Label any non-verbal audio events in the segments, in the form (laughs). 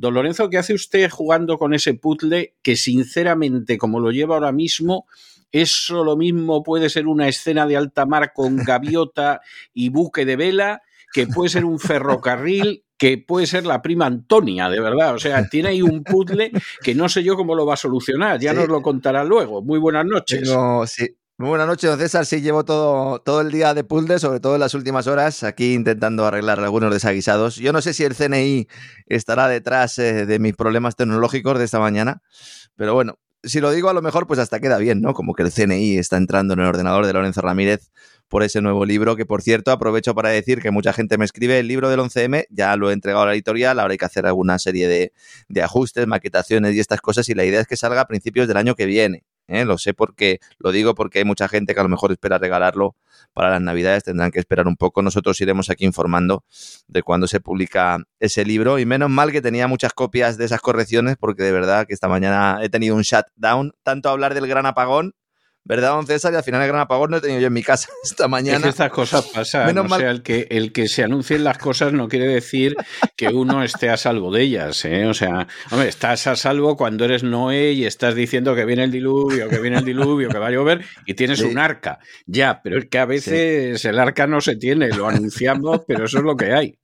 don Lorenzo, ¿qué hace usted jugando con ese puzzle que sinceramente, como lo lleva ahora mismo, eso lo mismo puede ser una escena de alta mar con (laughs) gaviota y buque de vela, que puede ser un ferrocarril, que puede ser la prima Antonia, de verdad. O sea, tiene ahí un puzzle que no sé yo cómo lo va a solucionar. Ya sí. nos lo contará luego. Muy buenas noches. Tengo, sí. Muy buenas noches, don César. Sí, llevo todo, todo el día de puzzle, sobre todo en las últimas horas, aquí intentando arreglar algunos desaguisados. Yo no sé si el CNI estará detrás eh, de mis problemas tecnológicos de esta mañana, pero bueno, si lo digo a lo mejor, pues hasta queda bien, ¿no? Como que el CNI está entrando en el ordenador de Lorenzo Ramírez por ese nuevo libro, que por cierto aprovecho para decir que mucha gente me escribe el libro del 11M, ya lo he entregado a la editorial, ahora hay que hacer alguna serie de, de ajustes, maquetaciones y estas cosas, y la idea es que salga a principios del año que viene. ¿Eh? Lo sé porque, lo digo porque hay mucha gente que a lo mejor espera regalarlo para las navidades, tendrán que esperar un poco. Nosotros iremos aquí informando de cuándo se publica ese libro y menos mal que tenía muchas copias de esas correcciones porque de verdad que esta mañana he tenido un shutdown, tanto hablar del gran apagón ¿verdad, don César? Y al final el gran apagón no he tenido yo en mi casa (laughs) esta mañana. Es que estas cosas pasan. Menos o mal... sea, el que, el que se anuncien las cosas no quiere decir que uno esté a salvo de ellas. ¿eh? O sea, hombre, estás a salvo cuando eres Noé y estás diciendo que viene el diluvio, que viene el diluvio, que va a llover y tienes sí. un arca. Ya, pero es que a veces sí. el arca no se tiene, lo anunciamos, pero eso es lo que hay.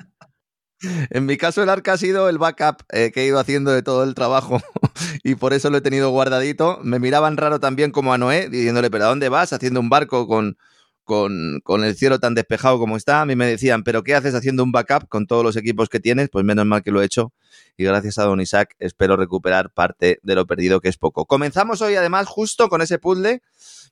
En mi caso, el arca ha sido el backup eh, que he ido haciendo de todo el trabajo (laughs) y por eso lo he tenido guardadito. Me miraban raro también como a Noé, diciéndole, ¿pero a dónde vas? Haciendo un barco con, con, con, el cielo tan despejado como está. A mí me decían, ¿pero qué haces haciendo un backup con todos los equipos que tienes? Pues menos mal que lo he hecho y gracias a Don Isaac espero recuperar parte de lo perdido, que es poco. Comenzamos hoy además justo con ese puzzle.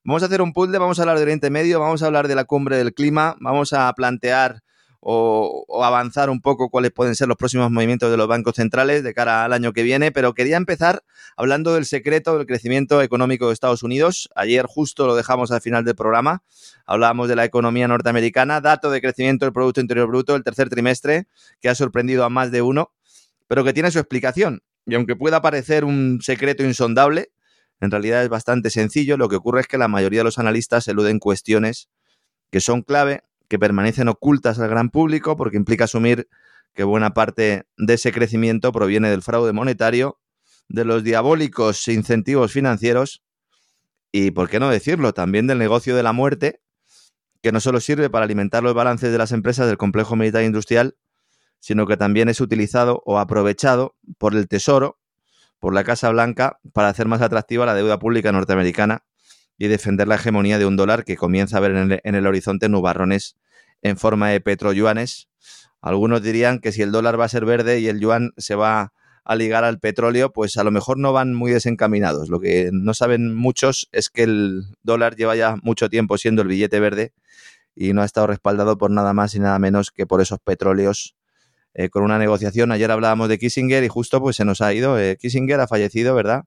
Vamos a hacer un puzzle, vamos a hablar de Oriente Medio, vamos a hablar de la cumbre del clima, vamos a plantear o, avanzar un poco cuáles pueden ser los próximos movimientos de los bancos centrales de cara al año que viene, pero quería empezar hablando del secreto del crecimiento económico de Estados Unidos. Ayer justo lo dejamos al final del programa, hablábamos de la economía norteamericana, dato de crecimiento del Producto Interior Bruto el tercer trimestre, que ha sorprendido a más de uno, pero que tiene su explicación. Y aunque pueda parecer un secreto insondable, en realidad es bastante sencillo. Lo que ocurre es que la mayoría de los analistas eluden cuestiones que son clave que permanecen ocultas al gran público porque implica asumir que buena parte de ese crecimiento proviene del fraude monetario, de los diabólicos incentivos financieros y, por qué no decirlo, también del negocio de la muerte, que no solo sirve para alimentar los balances de las empresas del complejo militar e industrial, sino que también es utilizado o aprovechado por el Tesoro, por la Casa Blanca, para hacer más atractiva la deuda pública norteamericana y defender la hegemonía de un dólar que comienza a ver en el, horizonte nubarrones en forma de petroyuanes. Algunos dirían que si el dólar va a ser verde y el yuan se va a ligar al petróleo, pues a lo mejor no van muy desencaminados. Lo que no saben muchos es que el dólar lleva ya mucho tiempo siendo el billete verde y no ha estado respaldado por nada más y nada menos que por esos petróleos eh, con una negociación. Ayer hablábamos de Kissinger y justo pues se nos ha ido. Eh, Kissinger ha fallecido, ¿verdad?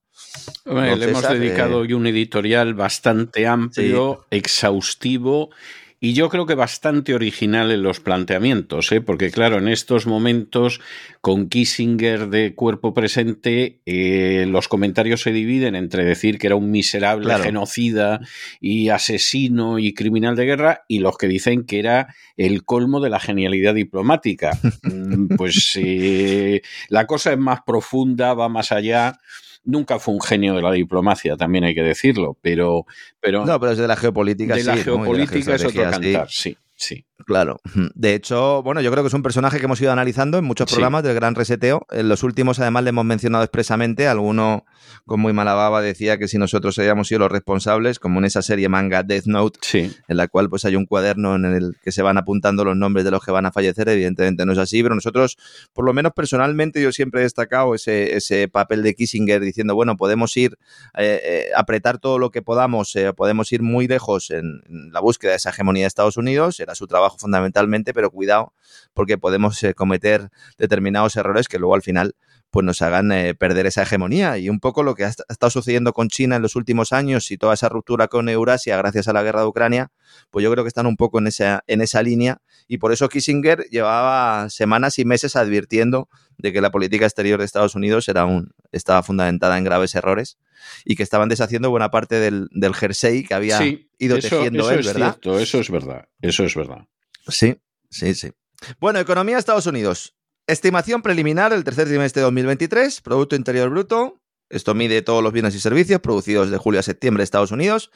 Bueno, le hemos dedicado eh... hoy un editorial bastante amplio, sí. exhaustivo y yo creo que bastante original en los planteamientos, ¿eh? porque claro, en estos momentos, con Kissinger de cuerpo presente, eh, los comentarios se dividen entre decir que era un miserable genocida y asesino y criminal de guerra, y los que dicen que era el colmo de la genialidad diplomática. (laughs) Mm, pues eh, la cosa es más profunda, va más allá nunca fue un genio de la diplomacia, también hay que decirlo, pero... pero no, pero es de la geopolítica, de La geopolítica es otro cantar, sí. Sí. Claro. (laughs) De hecho, bueno, yo creo que es un personaje que hemos ido analizando en muchos programas del Gran Reseteo. En los últimos, además, le hemos mencionado expresamente. Alguno con muy mala baba decía que si nosotros hayamos sido los responsables, como en esa serie manga Death Note, en la cual pues hay un cuaderno en el que se van apuntando los nombres de los que van a fallecer. Evidentemente no es así, pero nosotros, por lo menos personalmente, yo siempre he destacado ese, ese papel de Kissinger diciendo, bueno, podemos ir, eh, eh, apretar todo lo que podamos, eh, podemos ir muy lejos en, en la búsqueda de esa hegemonía de Estados Unidos era su trabajo fundamentalmente, pero cuidado porque podemos eh, cometer determinados errores que luego al final pues nos hagan eh, perder esa hegemonía. Y un poco lo que ha, estado sucediendo con China en los últimos años y toda esa ruptura con Eurasia gracias a la guerra de Ucrania, pues yo creo que están un poco en esa, en esa línea. Y por eso Kissinger llevaba semanas y meses advirtiendo de que la política exterior de Estados Unidos era un, estaba fundamentada en graves errores y que estaban deshaciendo buena parte del, del jersey que había ido tejiendo él, ¿verdad? eso es verdad, eso es verdad. Sí, sí, sí. Bueno, economía de Estados Unidos. Estimación preliminar del tercer trimestre de 2023, Producto Interior Bruto. Esto mide todos los bienes y servicios producidos de julio a septiembre en Estados Unidos.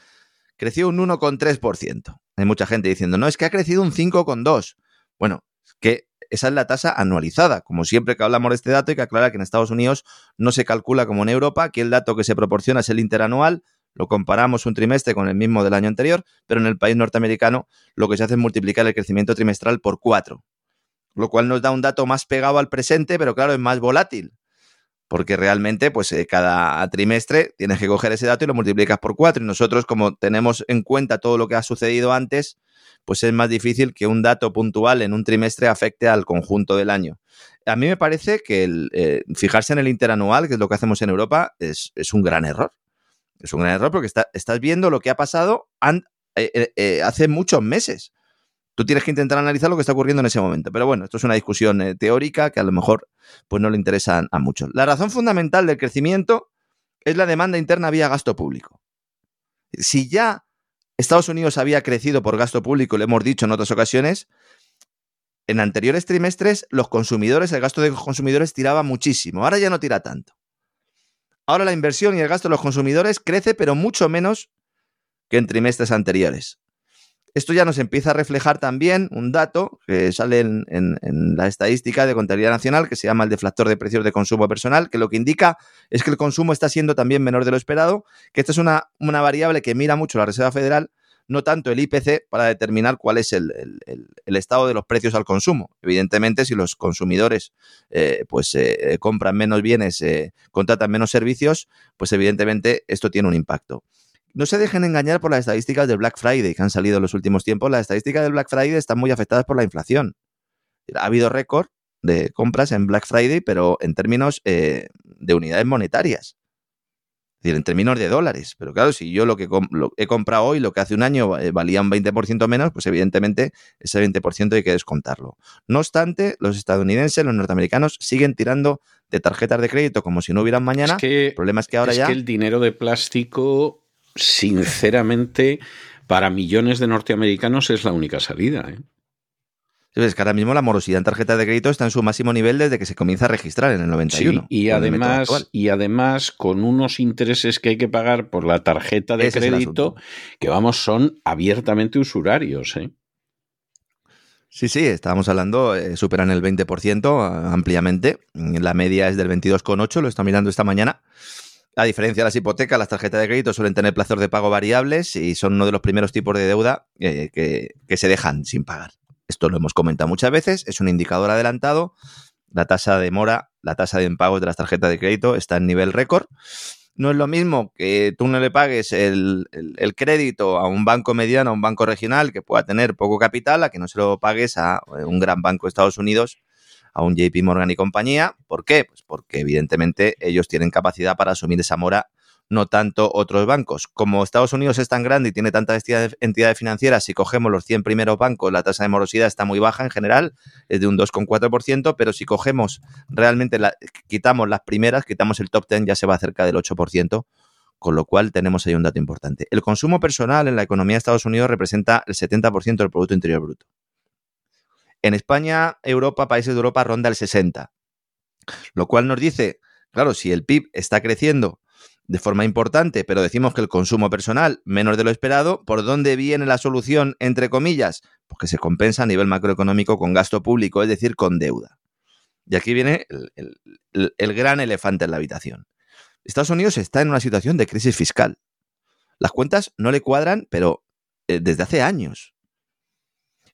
Creció un 1,3%. Hay mucha gente diciendo, no, es que ha crecido un 5,2%. Bueno, que esa es la tasa anualizada. Como siempre que hablamos de este dato, hay que aclarar que en Estados Unidos no se calcula como en Europa. Aquí el dato que se proporciona es el interanual. Lo comparamos un trimestre con el mismo del año anterior, pero en el país norteamericano lo que se hace es multiplicar el crecimiento trimestral por cuatro, lo cual nos da un dato más pegado al presente, pero claro, es más volátil, porque realmente pues eh, cada trimestre tienes que coger ese dato y lo multiplicas por cuatro y nosotros como tenemos en cuenta todo lo que ha sucedido antes, pues es más difícil que un dato puntual en un trimestre afecte al conjunto del año. A mí me parece que el, eh, fijarse en el interanual, que es lo que hacemos en Europa, es, un gran error. Es un gran error porque estás viendo lo que ha pasado eh, eh, hace muchos meses. Tú tienes que intentar analizar lo que está ocurriendo en ese momento. Pero bueno, esto es una discusión teórica que a lo mejor pues no le interesa a muchos. La razón fundamental del crecimiento es la demanda interna vía gasto público. Si ya Estados Unidos había crecido por gasto público, lo hemos dicho en otras ocasiones. En anteriores trimestres, los consumidores, el gasto de los consumidores tiraba muchísimo. Ahora ya no tira tanto. Ahora la inversión y el gasto de los consumidores crece, pero mucho menos que en trimestres anteriores. Esto ya nos empieza a reflejar también un dato que sale en, la estadística de contabilidad nacional que se llama el deflactor de precios de consumo personal, que lo que indica es que el consumo está siendo también menor de lo esperado, que esta es una, una variable que mira mucho la Reserva Federal, no tanto el IPC para determinar cuál es el, estado de los precios al consumo. Evidentemente, si los consumidores eh, pues eh, compran menos bienes, eh, contratan menos servicios, pues evidentemente esto tiene un impacto. No se dejen engañar por las estadísticas del Black Friday que han salido en los últimos tiempos. Las estadísticas del Black Friday están muy afectadas por la inflación. Ha habido récord de compras en Black Friday, pero en términos eh, de unidades monetarias. Es decir, en términos de dólares. Pero claro, si yo lo que he comprado hoy, lo que hace un año eh, valía un 20% menos, pues evidentemente ese 20% hay que descontarlo. No obstante, los estadounidenses, los norteamericanos, siguen tirando de tarjetas de crédito como si no hubieran mañana. el problema es que ahora ya. Es que el dinero de plástico sinceramente, para millones de norteamericanos es la única salida. ¿eh? Es que ahora mismo la morosidad en tarjeta de crédito está en su máximo nivel desde que se comienza a registrar en el 91. y, además, y además con unos intereses que hay que pagar por la tarjeta de crédito que vamos son abiertamente usurarios. ¿eh? Sí, sí, estábamos hablando, eh, superan el 20% ampliamente. La media es del 22,8, lo está mirando esta mañana. A diferencia de las hipotecas, las tarjetas de crédito suelen tener plazos de pago variables y son uno de los primeros tipos de deuda eh, que, se dejan sin pagar. Esto lo hemos comentado muchas veces, es un indicador adelantado. La tasa de mora, la tasa de impagos de las tarjetas de crédito está en nivel récord. No es lo mismo que tú no le pagues el, el, crédito a un banco mediano, a un banco regional que pueda tener poco capital, a que no se lo pagues a eh, un gran banco de Estados Unidos a un JP Morgan y compañía. ¿Por qué? Pues porque evidentemente ellos tienen capacidad para asumir esa mora no tanto otros bancos. Como Estados Unidos es tan grande y tiene tantas entidades financieras, si cogemos los 100 primeros bancos, la tasa de morosidad está muy baja en general, es de un 2,4%, pero si cogemos realmente, la, quitamos las primeras, quitamos el top 10, ya se va cerca del 8%, con lo cual tenemos ahí un dato importante. El consumo personal en la economía de Estados Unidos representa el 70% del Producto Interior Bruto. En España, Europa, países de Europa ronda el 60%, lo cual nos dice, claro, si el PIB está creciendo de forma importante, pero decimos que el consumo personal menos de lo esperado, ¿por dónde viene la solución, entre comillas? Pues que se compensa a nivel macroeconómico con gasto público, es decir, con deuda. Y aquí viene el, gran elefante en la habitación. Estados Unidos está en una situación de crisis fiscal. Las cuentas no le cuadran, pero eh, desde hace años.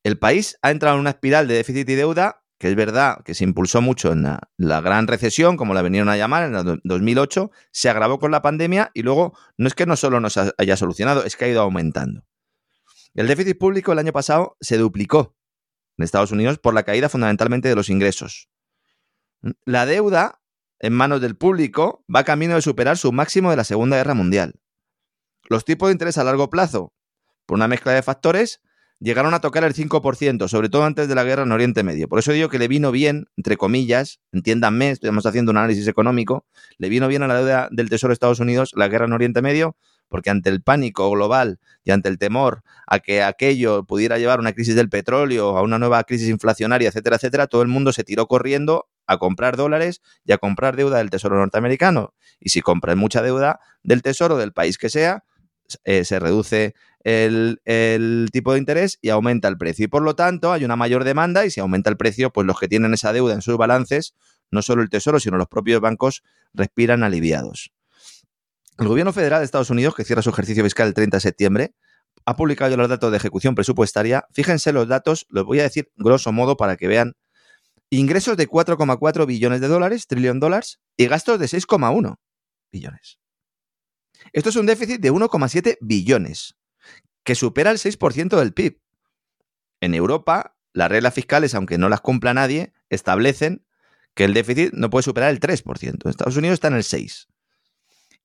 El país ha entrado en una espiral de déficit y deuda que es verdad que se impulsó mucho en la, gran recesión, como la vinieron a llamar, en el 2008, se agravó con la pandemia y luego no es que no solo nos haya solucionado, es que ha ido aumentando. El déficit público el año pasado se duplicó en Estados Unidos por la caída fundamentalmente de los ingresos. La deuda en manos del público va camino de superar su máximo de la Segunda Guerra Mundial. Los tipos de interés a largo plazo, por una mezcla de factores, llegaron a tocar el 5%, sobre todo antes de la guerra en Oriente Medio. Por eso digo que le vino bien, entre comillas, entiéndanme, estamos haciendo un análisis económico, le vino bien a la deuda del Tesoro de Estados Unidos la guerra en Oriente Medio, porque ante el pánico global y ante el temor a que aquello pudiera llevar a una crisis del petróleo, a una nueva crisis inflacionaria, etcétera, etcétera, todo el mundo se tiró corriendo a comprar dólares y a comprar deuda del Tesoro norteamericano. Y si compran mucha deuda del Tesoro del país que sea, eh, se reduce el, tipo de interés y aumenta el precio. Y por lo tanto hay una mayor demanda y si aumenta el precio, pues los que tienen esa deuda en sus balances, no solo el Tesoro, sino los propios bancos, respiran aliviados. El gobierno federal de Estados Unidos, que cierra su ejercicio fiscal el 30 de septiembre, ha publicado los datos de ejecución presupuestaria. Fíjense los datos, los voy a decir grosso modo para que vean. Ingresos de 4,4 billones de dólares, trillón dólares, y gastos de 6,1 billones. Esto es un déficit de 1,7 billones que supera el 6% del PIB. En Europa, las reglas fiscales, aunque no las cumpla nadie, establecen que el déficit no puede superar el 3%. En Estados Unidos está en el 6%.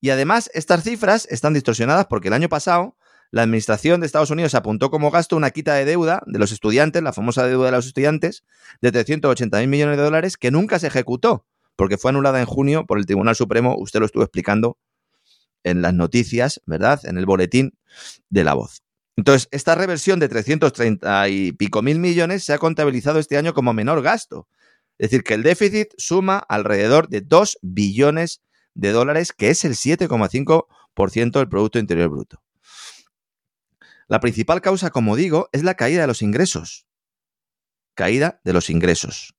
Y además, estas cifras están distorsionadas porque el año pasado la Administración de Estados Unidos apuntó como gasto una quita de deuda de los estudiantes, la famosa deuda de los estudiantes, de 380 mil millones de dólares que nunca se ejecutó porque fue anulada en junio por el Tribunal Supremo, usted lo estuvo explicando en las noticias, ¿verdad? En el boletín de la voz. Entonces, esta reversión de 330 y pico mil millones se ha contabilizado este año como menor gasto. Es decir, que el déficit suma alrededor de 2 billones de dólares, que es el 7,5% del Producto Interior Bruto. La principal causa, como digo, es la caída de los ingresos. Caída de los ingresos.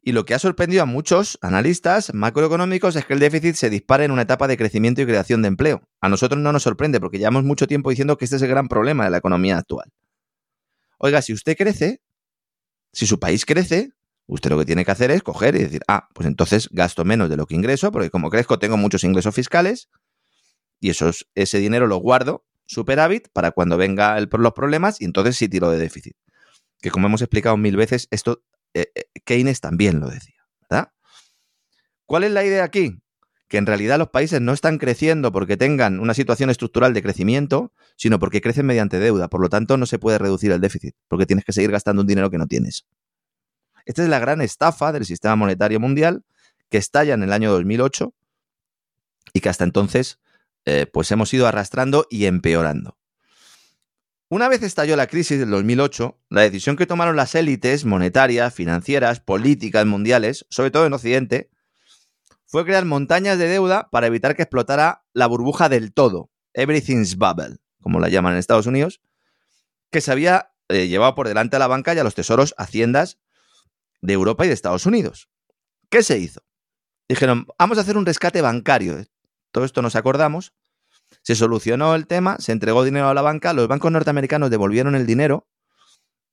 Y lo que ha sorprendido a muchos analistas macroeconómicos es que el déficit se dispare en una etapa de crecimiento y creación de empleo. A nosotros no nos sorprende porque llevamos mucho tiempo diciendo que este es el gran problema de la economía actual. Oiga, si usted crece, si su país crece, usted lo que tiene que hacer es coger y decir, ah, pues entonces gasto menos de lo que ingreso, porque como crezco tengo muchos ingresos fiscales y ese dinero lo guardo superávit para cuando venga los problemas y entonces sí tiro de déficit. Que como hemos explicado mil veces, esto eh, eh, Keynes también lo decía, ¿verdad? ¿Cuál es la idea aquí? Que en realidad los países no están creciendo porque tengan una situación estructural de crecimiento, sino porque crecen mediante deuda. Por lo tanto, no se puede reducir el déficit, porque tienes que seguir gastando un dinero que no tienes. Esta es la gran estafa del sistema monetario mundial que estalla en el año 2008 y que hasta entonces eh, pues hemos ido arrastrando y empeorando. Una vez estalló la crisis del 2008, la decisión que tomaron las élites monetarias, financieras, políticas mundiales, sobre todo en Occidente, fue crear montañas de deuda para evitar que explotara la burbuja del todo, everything's bubble, como la llaman en Estados Unidos, que se había eh, llevado por delante a la banca y a los tesoros haciendas de Europa y de Estados Unidos. ¿Qué se hizo? Dijeron, vamos a hacer un rescate bancario. Todo esto nos acordamos. Se solucionó el tema, se entregó dinero a la banca, los bancos norteamericanos devolvieron el dinero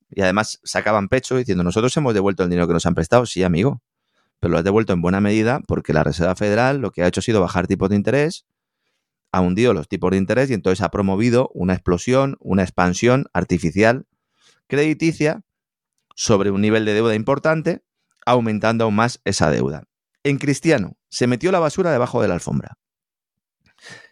y además sacaban pecho diciendo, nosotros hemos devuelto el dinero que nos han prestado, sí, amigo, pero lo has devuelto en buena medida porque la Reserva Federal lo que ha hecho ha sido bajar tipos de interés, ha hundido los tipos de interés y entonces ha promovido una explosión, una expansión artificial crediticia sobre un nivel de deuda importante, aumentando aún más esa deuda. En cristiano, se metió la basura debajo de la alfombra.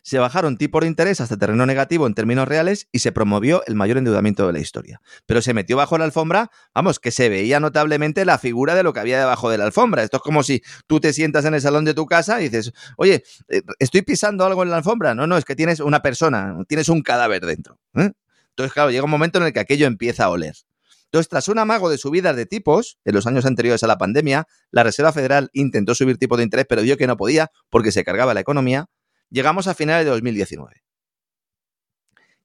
Se bajaron tipos de interés hasta terreno negativo en términos reales y se promovió el mayor endeudamiento de la historia. Pero se metió bajo la alfombra, vamos, que se veía notablemente la figura de lo que había debajo de la alfombra. Esto es como si tú te sientas en el salón de tu casa y dices, oye, eh, estoy pisando algo en la alfombra. No, no, es que tienes una persona, tienes un cadáver dentro. ¿eh? Entonces, claro, llega un momento en el que aquello empieza a oler. Entonces, tras un amago de subidas de tipos en los años anteriores a la pandemia, la Reserva Federal intentó subir tipos de interés, pero vio que no podía porque se cargaba la economía llegamos a finales de 2019.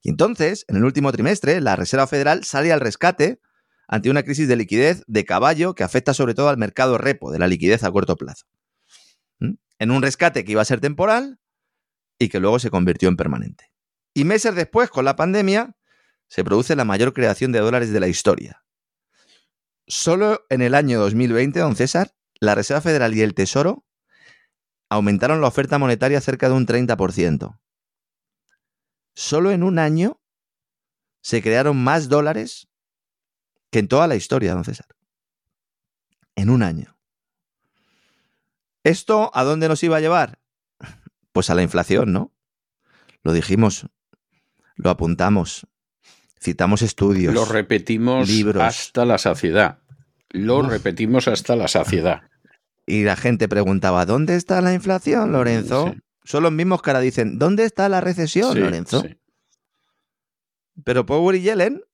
Y entonces, en el último trimestre, la Reserva Federal sale al rescate ante una crisis de liquidez de caballo que afecta sobre todo al mercado repo de la liquidez a corto plazo. ¿Mm? En un rescate que iba a ser temporal y que luego se convirtió en permanente. Y meses después, con la pandemia, se produce la mayor creación de dólares de la historia. Solo en el año 2020, don César, la Reserva Federal y el Tesoro aumentaron la oferta monetaria cerca de un 30%. Solo en un año se crearon más dólares que en toda la historia, don César. En un año. ¿Esto a dónde nos iba a llevar? Pues a la inflación, ¿no? Lo dijimos, lo apuntamos, citamos estudios. Lo repetimos hasta la saciedad. Lo repetimos hasta la saciedad. Y la gente preguntaba, ¿dónde está la inflación, Lorenzo? Son los mismos que ahora dicen, ¿dónde está la recesión, Lorenzo? Pero Power y Yellen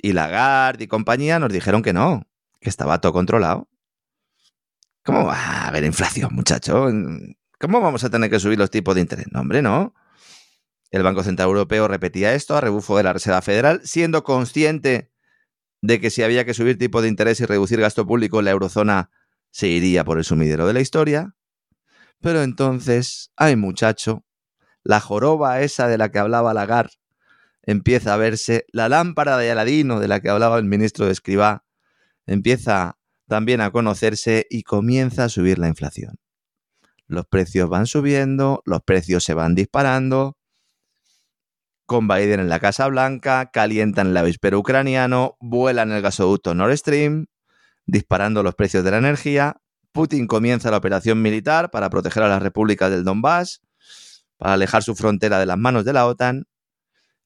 y Lagarde y compañía nos dijeron que no, que estaba todo controlado. ¿Cómo va a haber inflación, muchacho? ¿Cómo vamos a tener que subir los tipos de interés? No, hombre, no. El Banco Central Europeo repetía esto a rebufo de la Reserva Federal, siendo consciente de que si había que subir tipos de interés y reducir gasto público en la eurozona se iría por el sumidero de la historia. Pero entonces, ay muchacho, la joroba esa de la que hablaba Lagar empieza a verse, la lámpara de Aladino de la que hablaba el ministro de Escribá empieza también a conocerse y comienza a subir la inflación. Los precios van subiendo, los precios se van disparando. Con Biden en la Casa Blanca, calientan el avispero ucraniano, vuelan el gasoducto Nord Stream, disparando los precios de la energía. Putin comienza la operación militar para proteger a las repúblicas del Donbass, para alejar su frontera de las manos de la OTAN.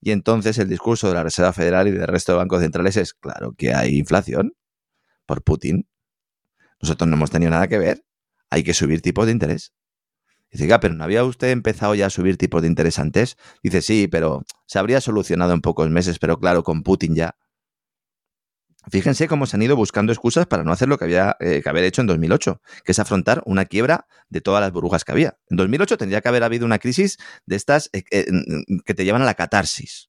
Y entonces el discurso de la Reserva Federal y del resto de bancos centrales es, claro, que hay inflación por Putin. Nosotros no hemos tenido nada que ver. Hay que subir tipos de interés. Dice, pero ¿no había usted empezado ya a subir tipos de interés antes? Dice, sí, pero se habría solucionado en pocos meses, pero claro, con Putin ya. Fíjense cómo se han ido buscando excusas para no hacer lo que había eh, que haber hecho en 2008, que es afrontar una quiebra de todas las burbujas que había. En 2008 tendría que haber habido una crisis de estas eh, eh, que te llevan a la catarsis.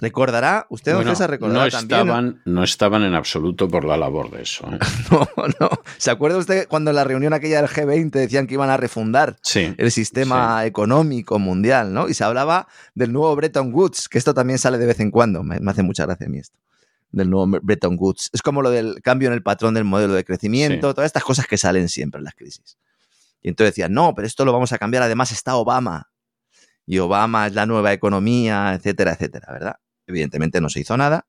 Recordará, usted bueno, César recordará no estaban, No estaban en absoluto por la labor de eso. (laughs) no, no. ¿Se acuerda usted cuando en la reunión aquella del G20 decían que iban a refundar el sistema económico mundial, ¿no? Y se hablaba del nuevo Bretton Woods, que esto también sale de vez en cuando. Me, me hace mucha gracia a mí esto del nuevo Bretton Woods. Es como lo del cambio en el patrón del modelo de crecimiento, todas estas cosas que salen siempre en las crisis. Y entonces decían, no, pero esto lo vamos a cambiar, además está Obama. Y Obama es la nueva economía, etcétera, etcétera, ¿verdad? Evidentemente no se hizo nada.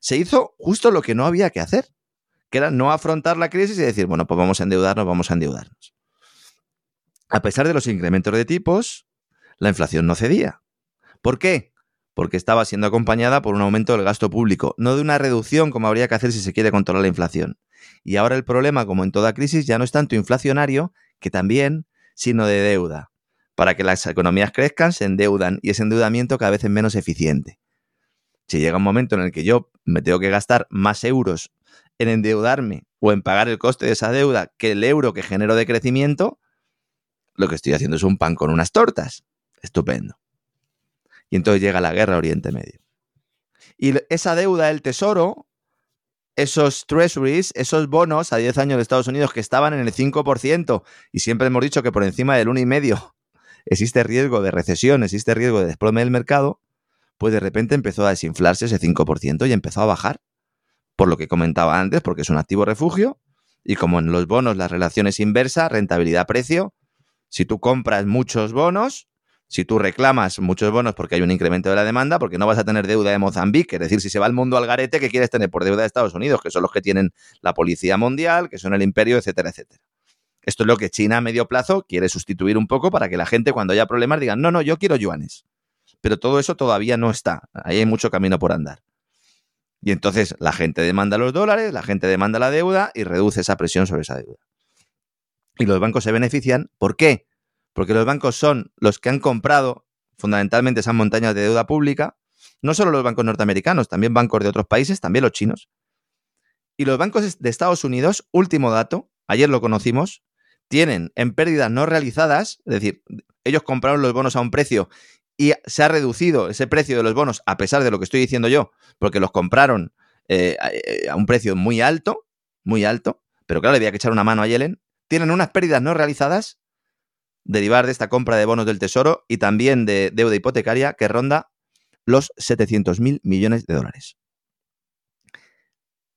Se hizo justo lo que no había que hacer, que era no afrontar la crisis y decir, bueno, pues vamos a endeudarnos, vamos a endeudarnos. A pesar de los incrementos de tipos, la inflación no cedía. ¿Por qué? Porque estaba siendo acompañada por un aumento del gasto público, no de una reducción como habría que hacer si se quiere controlar la inflación. Y ahora el problema, como en toda crisis, ya no es tanto inflacionario, que también, sino de deuda. Para que las economías crezcan, se endeudan y ese endeudamiento cada vez es menos eficiente. Si llega un momento en el que yo me tengo que gastar más euros en endeudarme o en pagar el coste de esa deuda que el euro que genero de crecimiento, lo que estoy haciendo es un pan con unas tortas. Estupendo. Y entonces llega la guerra Oriente Medio. Y esa deuda del Tesoro, esos treasuries, esos bonos a 10 años de Estados Unidos que estaban en el 5%, y siempre hemos dicho que por encima del 1,5% (laughs) existe riesgo de recesión, existe riesgo de desplome del mercado, pues de repente empezó a desinflarse ese 5% y empezó a bajar. Por lo que comentaba antes, porque es un activo refugio, y como en los bonos la relación es inversa, rentabilidad-precio, si tú compras muchos bonos, si tú reclamas muchos bonos porque hay un incremento de la demanda, porque no vas a tener deuda de Mozambique, es decir, si se va el mundo al garete, ¿qué quieres tener por deuda de Estados Unidos? Que son los que tienen la policía mundial, que son el imperio, etcétera, etcétera. Esto es lo que China a medio plazo quiere sustituir un poco para que la gente cuando haya problemas diga, no, no, yo quiero yuanes. Pero todo eso todavía no está. Ahí hay mucho camino por andar. Y entonces la gente demanda los dólares, la gente demanda la deuda y reduce esa presión sobre esa deuda. Y los bancos se benefician. ¿Por qué? Porque los bancos son los que han comprado fundamentalmente esas montañas de deuda pública. No solo los bancos norteamericanos, también bancos de otros países, también los chinos. Y los bancos de Estados Unidos, último dato, ayer lo conocimos, tienen en pérdidas no realizadas, es decir, ellos compraron los bonos a un precio y se ha reducido ese precio de los bonos, a pesar de lo que estoy diciendo yo, porque los compraron eh, eh, a un precio muy alto, muy alto, pero claro, le había que echar una mano a Yellen, tienen unas pérdidas no realizadas derivar de esta compra de bonos del Tesoro y también de deuda hipotecaria que ronda los 700 mil millones de dólares.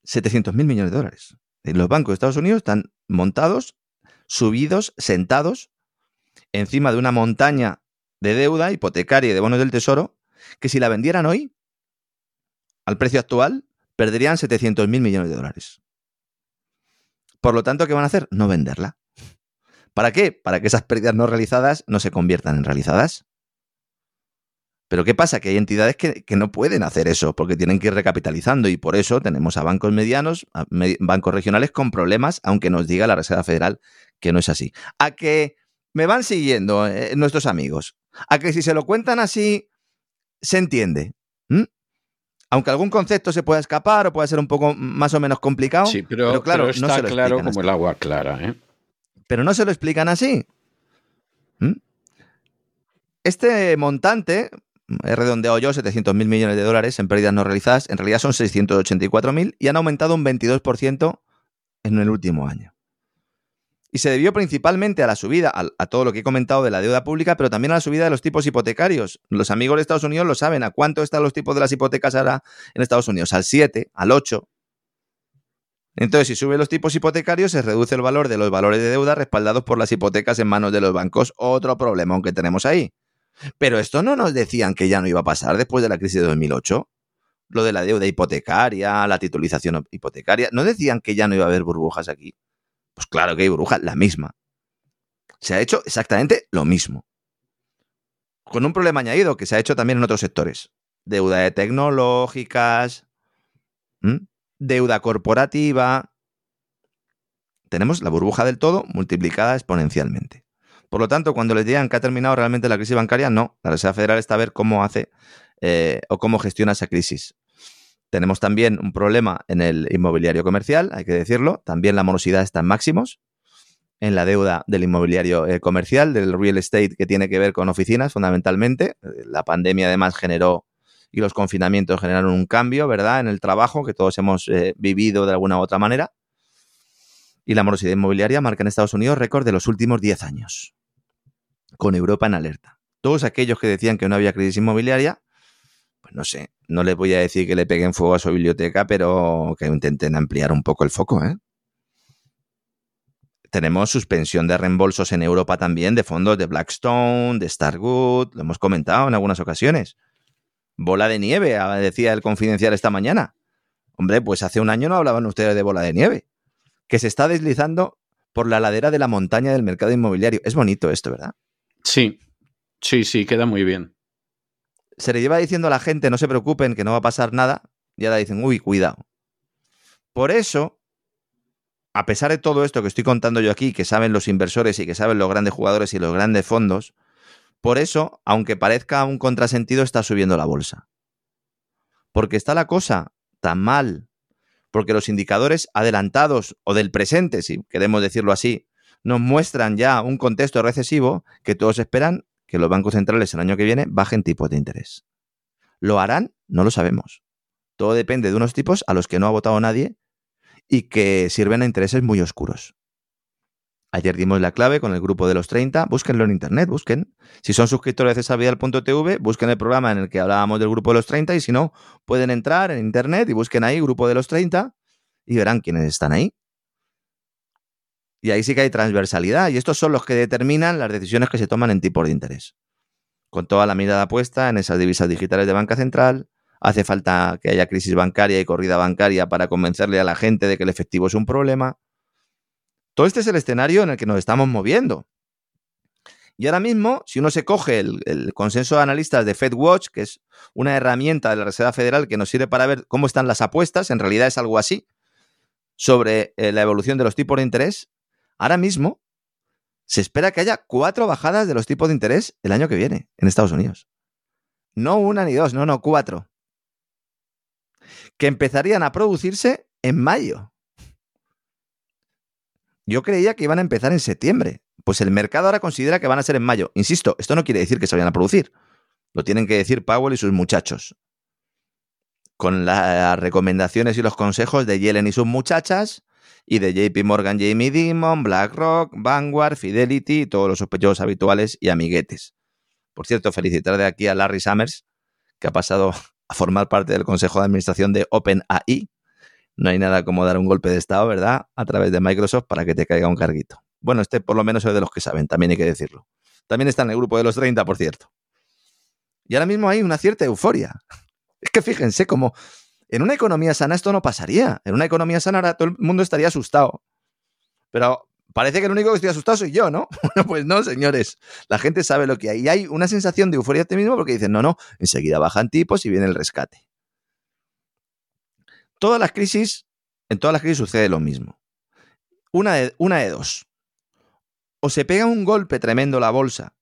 700 mil millones de dólares. Los bancos de Estados Unidos están montados, subidos, sentados encima de una montaña de deuda hipotecaria y de bonos del Tesoro, que si la vendieran hoy, al precio actual, perderían 700 mil millones de dólares. Por lo tanto, ¿qué van a hacer? No venderla. ¿Para qué? Para que esas pérdidas no realizadas no se conviertan en realizadas. Pero ¿qué pasa? Que hay entidades que, no pueden hacer eso porque tienen que ir recapitalizando y por eso tenemos a bancos medianos, a bancos regionales con problemas, aunque nos diga la Reserva Federal que no es así. A que me van siguiendo eh, nuestros amigos. A que si se lo cuentan así, se entiende. Aunque algún concepto se pueda escapar o pueda ser un poco más o menos complicado. Sí, pero, claro, está claro como el agua clara. ¿eh? Pero no se lo explican así. Este montante, he redondeado yo 700 mil millones de dólares en pérdidas no realizadas, en realidad son 684 mil y han aumentado un 22% en el último año. Y se debió principalmente a la subida, a, todo lo que he comentado de la deuda pública, pero también a la subida de los tipos hipotecarios. Los amigos de Estados Unidos lo saben. ¿A cuánto están los tipos de las hipotecas ahora en Estados Unidos? Al 7, al 8. Entonces, si suben los tipos hipotecarios, se reduce el valor de los valores de deuda respaldados por las hipotecas en manos de los bancos. Otro problema aunque tenemos ahí. Pero esto no nos decían que ya no iba a pasar después de la crisis de 2008. Lo de la deuda hipotecaria, la titulización hipotecaria. ¿No decían que ya no iba a haber burbujas aquí? Pues claro que hay burbuja, la misma. Se ha hecho exactamente lo mismo. Con un problema añadido que se ha hecho también en otros sectores. Deuda de tecnológicas, deuda corporativa. Tenemos la burbuja del todo multiplicada exponencialmente. Por lo tanto, cuando les digan que ha terminado realmente la crisis bancaria, no. La Reserva Federal está a ver cómo hace eh, o cómo gestiona esa crisis. Tenemos también un problema en el inmobiliario comercial, hay que decirlo. También la morosidad está en máximos en la deuda del inmobiliario eh, comercial, del real estate que tiene que ver con oficinas fundamentalmente. La pandemia además generó y los confinamientos generaron un cambio, ¿verdad?, en el trabajo que todos hemos eh, vivido de alguna u otra manera. Y la morosidad inmobiliaria marca en Estados Unidos récord de los últimos 10 años, con Europa en alerta. Todos aquellos que decían que no había crisis inmobiliaria, pues no sé, no les voy a decir que le peguen fuego a su biblioteca, pero que intenten ampliar un poco el foco, ¿eh? Tenemos suspensión de reembolsos en Europa también de fondos de Blackstone, de Starwood, lo hemos comentado en algunas ocasiones. Bola de nieve, ah, decía el confidencial esta mañana. Hombre, pues hace un año no hablaban ustedes de bola de nieve, que se está deslizando por la ladera de la montaña del mercado inmobiliario. Es bonito esto, ¿verdad? Sí, sí, sí, queda muy bien se le lleva diciendo a la gente, no se preocupen, que no va a pasar nada, y ahora dicen, uy, cuidado. Por eso, a pesar de todo esto que estoy contando yo aquí, que saben los inversores y que saben los grandes jugadores y los grandes fondos, por eso, aunque parezca un contrasentido, está subiendo la bolsa. Porque está la cosa tan mal, porque los indicadores adelantados o del presente, si queremos decirlo así, nos muestran ya un contexto recesivo que todos esperan que los bancos centrales el año que viene bajen tipos de interés. ¿Lo harán? No lo sabemos. Todo depende de unos tipos a los que no ha votado nadie y que sirven a intereses muy oscuros. Ayer dimos la clave con el grupo de los 30. Búsquenlo en internet, busquen. Si son suscriptores de cesavidal.tv, busquen el programa en el que hablábamos del grupo de los 30 y si no, pueden entrar en internet y busquen ahí grupo de los 30 y verán quiénes están ahí. Y ahí sí que hay transversalidad. Y estos son los que determinan las decisiones que se toman en tipos de interés. Con toda la mirada puesta en esas divisas digitales de banca central, hace falta que haya crisis bancaria y corrida bancaria para convencerle a la gente de que el efectivo es un problema. Todo este es el escenario en el que nos estamos moviendo. Y ahora mismo, si uno se coge el, consenso de analistas de FedWatch, que es una herramienta de la Reserva Federal que nos sirve para ver cómo están las apuestas, en realidad es algo así, sobre eh, la evolución de los tipos de interés, ahora mismo se espera que haya cuatro bajadas de los tipos de interés el año que viene en Estados Unidos. No una ni dos, no, no, cuatro. Que empezarían a producirse en mayo. Yo creía que iban a empezar en septiembre. Pues el mercado ahora considera que van a ser en mayo. Insisto, esto no quiere decir que se vayan a producir. Lo tienen que decir Powell y sus muchachos. Con las recomendaciones y los consejos de Yellen y sus muchachas, y de JP Morgan, Jamie Dimon, BlackRock, Vanguard, Fidelity todos los sospechosos habituales y amiguetes. Por cierto, felicitar de aquí a Larry Summers, que ha pasado a formar parte del consejo de administración de OpenAI. No hay nada como dar un golpe de estado, ¿verdad? A través de Microsoft para que te caiga un carguito. Bueno, este por lo menos es de los que saben, también hay que decirlo. También está en el grupo de los 30, por cierto. Y ahora mismo hay una cierta euforia. (laughs) Es que fíjense cómo en una economía sana esto no pasaría. En una economía sana ahora todo el mundo estaría asustado. Pero parece que el único que estoy asustado soy yo, ¿no? (laughs) pues no, señores. La gente sabe lo que hay. Y hay una sensación de euforia ti mismo porque dicen, no, no, enseguida bajan tipos y viene el rescate. Todas las crisis, en todas las crisis sucede lo mismo. Una de, una de dos o se pega un golpe tremendo la bolsa,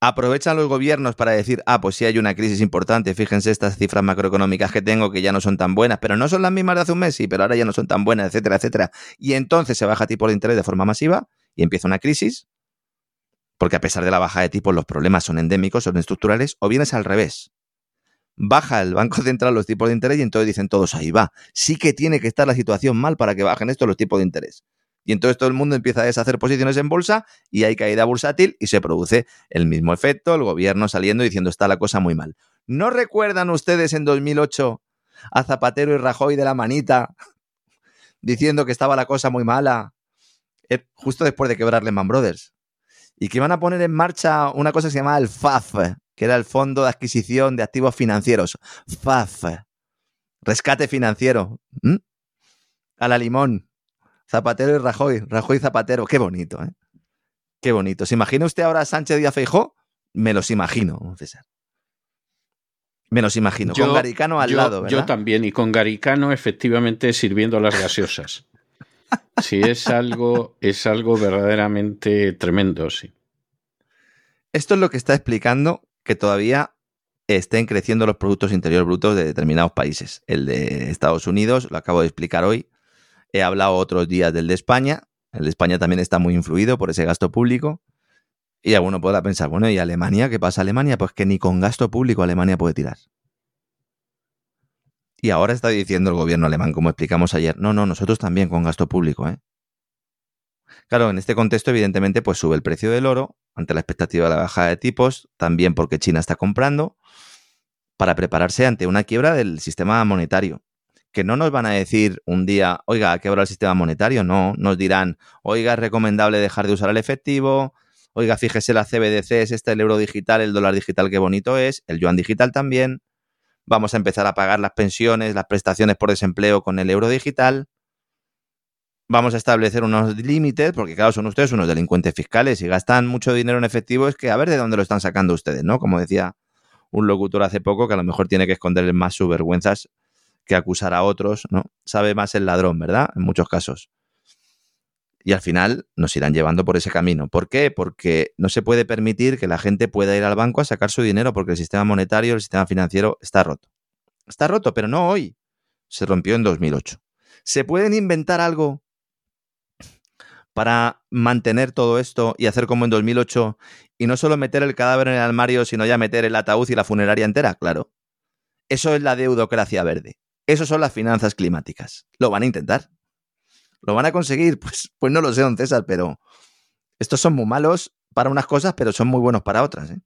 aprovechan los gobiernos para decir, ah, pues sí hay una crisis importante, fíjense estas cifras macroeconómicas que tengo que ya no son tan buenas, pero no son las mismas de hace un mes, sí, pero ahora ya no son tan buenas, etcétera, etcétera. Y entonces se baja tipo de interés de forma masiva y empieza una crisis, porque a pesar de la baja de tipos los problemas son endémicos, son estructurales, o bien es al revés. Baja el Banco Central los tipos de interés y entonces dicen todos, ahí va, sí que tiene que estar la situación mal para que bajen estos los tipos de interés. Y entonces todo el mundo empieza a deshacer posiciones en bolsa y hay caída bursátil y se produce el mismo efecto, el gobierno saliendo diciendo está la cosa muy mal. ¿No recuerdan ustedes en 2008 a Zapatero y Rajoy de la manita (laughs) diciendo que estaba la cosa muy mala eh, justo después de quebrar Lehman Brothers? Y que iban a poner en marcha una cosa que se llamaba el FAF, que era el Fondo de Adquisición de Activos Financieros. FAF. Rescate financiero. A la limón. Zapatero y Rajoy, Rajoy y Zapatero, qué bonito, ¿eh? Qué bonito. ¿Se imagina usted ahora a Sánchez Díaz Feijó? Me los imagino, César. Me los imagino, con Garicano al lado, ¿verdad? Yo también, y con Garicano efectivamente sirviendo las gaseosas. (laughs) sí, es algo, es algo verdaderamente tremendo, sí. Esto es lo que está explicando que todavía estén creciendo los productos interiores brutos de determinados países. El de Estados Unidos, lo acabo de explicar hoy, He hablado otros días del de España. El de España también está muy influido por ese gasto público. Y alguno podrá pensar, bueno, ¿y Alemania? ¿Qué pasa Alemania? Pues que ni con gasto público Alemania puede tirar. Y ahora está diciendo el gobierno alemán, como explicamos ayer, no, no, nosotros también con gasto público, ¿eh? Claro, en este contexto, evidentemente, pues sube el precio del oro ante la expectativa de la bajada de tipos, también porque China está comprando, para prepararse ante una quiebra del sistema monetario. Que no nos van a decir un día, oiga, ha quebrado el sistema monetario, no, nos dirán, oiga, es recomendable dejar de usar el efectivo, oiga, fíjese la CBDC, es este el euro digital, el dólar digital, qué bonito es, el yuan digital también, vamos a empezar a pagar las pensiones, las prestaciones por desempleo con el euro digital, vamos a establecer unos límites, porque claro, son ustedes unos delincuentes fiscales y gastan mucho dinero en efectivo, es que a ver de dónde lo están sacando ustedes, ¿no? Como decía un locutor hace poco, que a lo mejor tiene que esconderles más sus vergüenzas que acusar a otros, ¿no? Sabe más el ladrón, ¿verdad? En muchos casos. Y al final nos irán llevando por ese camino. ¿Por qué? Porque no se puede permitir que la gente pueda ir al banco a sacar su dinero porque el sistema monetario, el sistema financiero está roto. Está roto, pero no hoy. Se rompió en 2008. ¿Se pueden inventar algo para mantener todo esto y hacer como en 2008 y no solo meter el cadáver en el armario, sino ya meter el ataúd y la funeraria entera? Claro. Eso es la deudocracia verde. Eso son las finanzas climáticas. ¿Lo van a intentar? ¿Lo van a conseguir? (laughs) Pues, pues no lo sé, don César, pero estos son muy malos para unas cosas, pero son muy buenos para otras. ¿eh?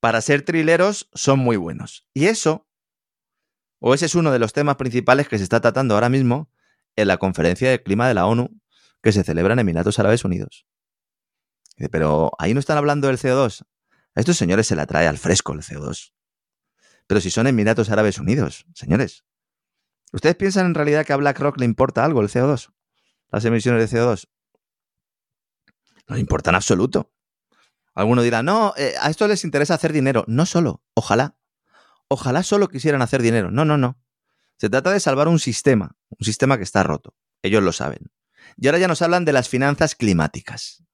Para ser trileros son muy buenos. Y eso, o ese es uno de los temas principales que se está tratando ahora mismo en la conferencia de clima de la ONU que se celebra en Emiratos Árabes Unidos. Pero ahí no están hablando del CO2. A estos señores se la trae al fresco el CO2. Pero si son Emiratos Árabes Unidos, señores. ¿Ustedes piensan en realidad que a BlackRock le importa algo el CO2? las emisiones de CO2? No importa en absoluto. Alguno dirá, no, eh, a esto les interesa hacer dinero. No solo, ojalá. Ojalá solo quisieran hacer dinero. No, no, no. Se trata de salvar un sistema, un sistema que está roto. Ellos lo saben. Y ahora ya nos hablan de las finanzas climáticas.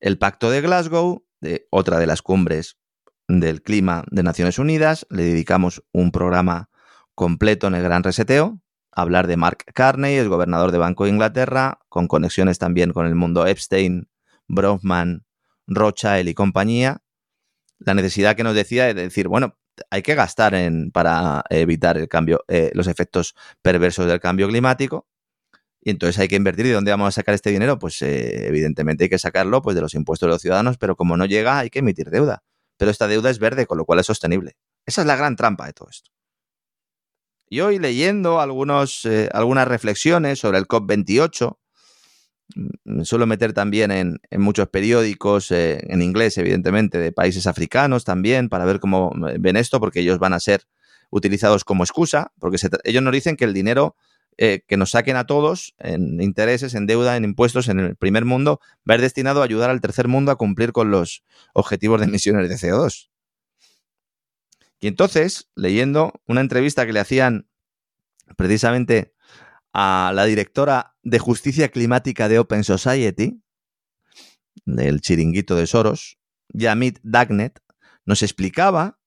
El Pacto de Glasgow, otra de las cumbres del clima de Naciones Unidas, le dedicamos un programa completo en el Gran Reseteo, hablar de Mark Carney, el gobernador de Banco de Inglaterra, con conexiones también con el mundo Epstein, Bronfman, Rothschild y compañía. La necesidad que nos decía de decir, bueno, hay que gastar en, para evitar el cambio, eh, los efectos perversos del cambio climático. Y entonces hay que invertir. ¿Y de dónde vamos a sacar este dinero? Pues eh, evidentemente hay que sacarlo pues, de los impuestos de los ciudadanos, pero como no llega, hay que emitir deuda. Pero esta deuda es verde, con lo cual es sostenible. Esa es la gran trampa de todo esto. Y hoy leyendo algunos, eh, algunas reflexiones sobre el COP28, mm, me suelo meter también en, muchos periódicos, eh, en inglés evidentemente, de países africanos también, para ver cómo ven esto, porque ellos van a ser utilizados como excusa, porque ellos nos dicen que el dinero eh, que nos saquen a todos en intereses, en deuda, en impuestos en el primer mundo, ir destinado a ayudar al tercer mundo a cumplir con los objetivos de emisiones de CO2. Y entonces, leyendo una entrevista que le hacían precisamente a la directora de Justicia Climática de Open Society, del chiringuito de Soros, Yamit Dagnet, nos explicaba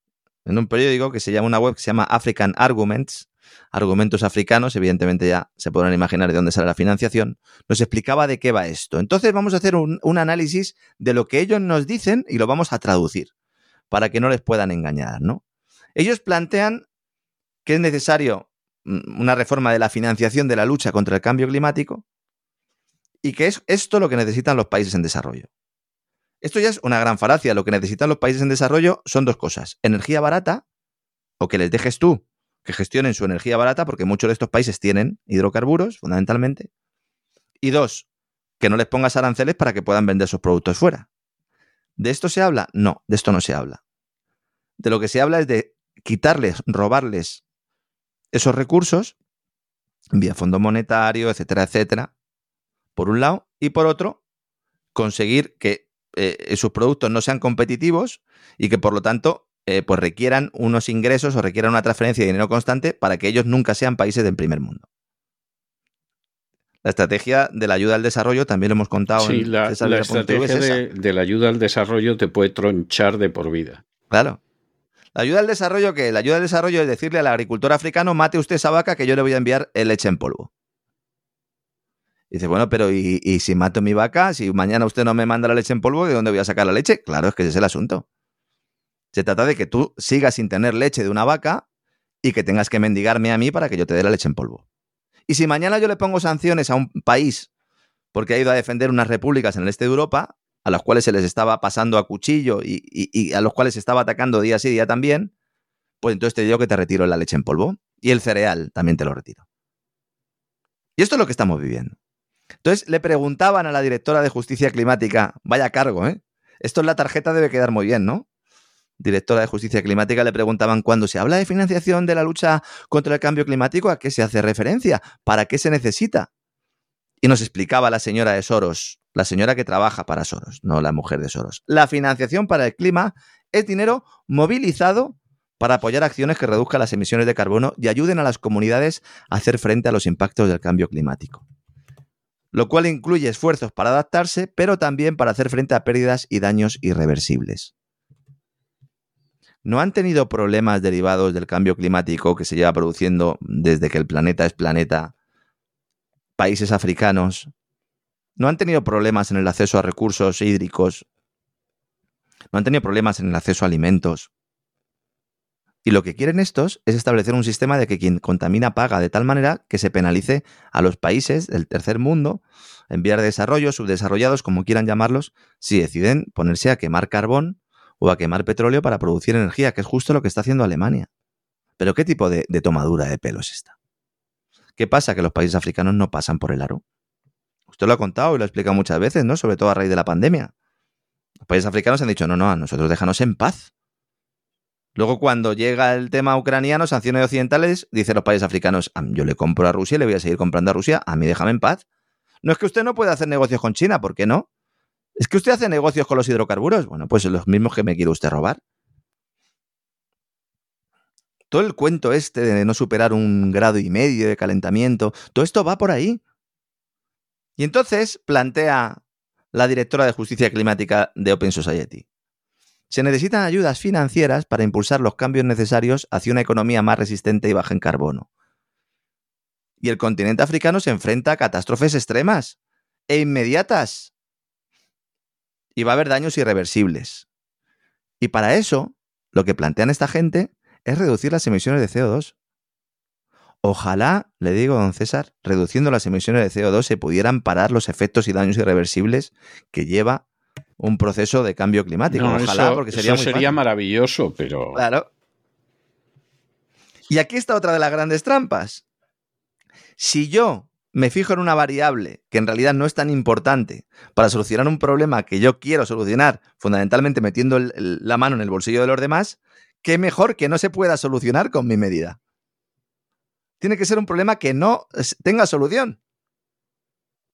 en un periódico que se llama una web que se llama African Arguments, argumentos africanos, evidentemente ya se podrán imaginar de dónde sale la financiación, nos explicaba de qué va esto. Entonces vamos a hacer un, análisis de lo que ellos nos dicen y lo vamos a traducir para que no les puedan engañar, ¿no? Ellos plantean que es necesario mm, una reforma de la financiación de la lucha contra el cambio climático y que es esto lo que necesitan los países en desarrollo. Esto ya es una gran falacia. Lo que necesitan los países en desarrollo son dos cosas. Energía barata, o que les dejes tú que gestionen su energía barata, porque muchos de estos países tienen hidrocarburos, fundamentalmente. Y dos, que no les pongas aranceles para que puedan vender sus productos fuera. ¿De esto se habla? No, de esto no se habla. De lo que se habla es de quitarles, robarles esos recursos vía Fondo Monetario, etcétera, etcétera, por un lado, y por otro, conseguir que eh, sus productos no sean competitivos y que por lo tanto eh, pues requieran unos ingresos o requieran una transferencia de dinero constante para que ellos nunca sean países del primer mundo. La estrategia de la ayuda al desarrollo también lo hemos contado. Sí, la, estrategia de la ayuda al desarrollo te puede tronchar de por vida. Claro. La ayuda al desarrollo, que La ayuda al desarrollo es decirle al agricultor africano, mate usted esa vaca que yo le voy a enviar el leche en polvo. dice, bueno, pero ¿y, si mato mi vaca? Si mañana usted no me manda la leche en polvo, ¿de dónde voy a sacar la leche? Claro, es que ese es el asunto. Se trata de que tú sigas sin tener leche de una vaca y que tengas que mendigarme a mí para que yo te dé la leche en polvo. Y si mañana yo le pongo sanciones a un país porque ha ido a defender unas repúblicas en el este de Europa, a los cuales se les estaba pasando a cuchillo y, a los cuales se estaba atacando día sí día también, pues entonces te digo que te retiro la leche en polvo y el cereal también te lo retiro. Y esto es lo que estamos viviendo. Entonces le preguntaban a la directora de Justicia Climática, vaya cargo, ¿eh? Esto en la tarjeta debe quedar muy bien, ¿no? Directora de Justicia Climática le preguntaban cuando se habla de financiación de la lucha contra el cambio climático, ¿a qué se hace referencia? ¿Para qué se necesita? Y nos explicaba la señora de Soros, la señora que trabaja para Soros, no la mujer de Soros. La financiación para el clima es dinero movilizado para apoyar acciones que reduzcan las emisiones de carbono y ayuden a las comunidades a hacer frente a los impactos del cambio climático. Lo cual incluye esfuerzos para adaptarse, pero también para hacer frente a pérdidas y daños irreversibles. ¿No han tenido problemas derivados del cambio climático que se lleva produciendo desde que el planeta es planeta países africanos no han tenido problemas en el acceso a recursos hídricos, no han tenido problemas en el acceso a alimentos. Y lo que quieren estos es establecer un sistema de que quien contamina paga de tal manera que se penalice a los países del tercer mundo, en vías de desarrollo, subdesarrollados, como quieran llamarlos, si deciden ponerse a quemar carbón o a quemar petróleo para producir energía, que es justo lo que está haciendo Alemania. Pero ¿qué tipo de, tomadura de pelo es esta? ¿Qué pasa? Que los países africanos no pasan por el aro. Usted lo ha contado y lo ha explicado muchas veces, ¿no? Sobre todo a raíz de la pandemia. Los países africanos han dicho, no, no, a nosotros déjanos en paz. Luego, cuando llega el tema ucraniano, sanciones occidentales, dicen los países africanos, yo le compro a Rusia y le voy a seguir comprando a Rusia, a mí déjame en paz. No es que usted no pueda hacer negocios con China, ¿por qué no? Es que usted hace negocios con los hidrocarburos. Bueno, pues los mismos que me quiere usted robar. Todo el cuento este de no superar un grado y medio de calentamiento, todo esto va por ahí. Y entonces plantea la directora de Justicia Climática de Open Society. Se necesitan ayudas financieras para impulsar los cambios necesarios hacia una economía más resistente y baja en carbono. Y el continente africano se enfrenta a catástrofes extremas e inmediatas. Y va a haber daños irreversibles. Y para eso, lo que plantean esta gente es reducir las emisiones de CO2. Ojalá, le digo, don César, reduciendo las emisiones de CO2 se pudieran parar los efectos y daños irreversibles que lleva un proceso de cambio climático. Ojalá, porque sería, sería maravilloso, pero. Claro. Y aquí está otra de las grandes trampas. Si yo me fijo en una variable que en realidad no es tan importante para solucionar un problema que yo quiero solucionar, fundamentalmente metiendo la mano en el bolsillo de los demás, qué mejor que no se pueda solucionar con mi medida. Tiene que ser un problema que no tenga solución.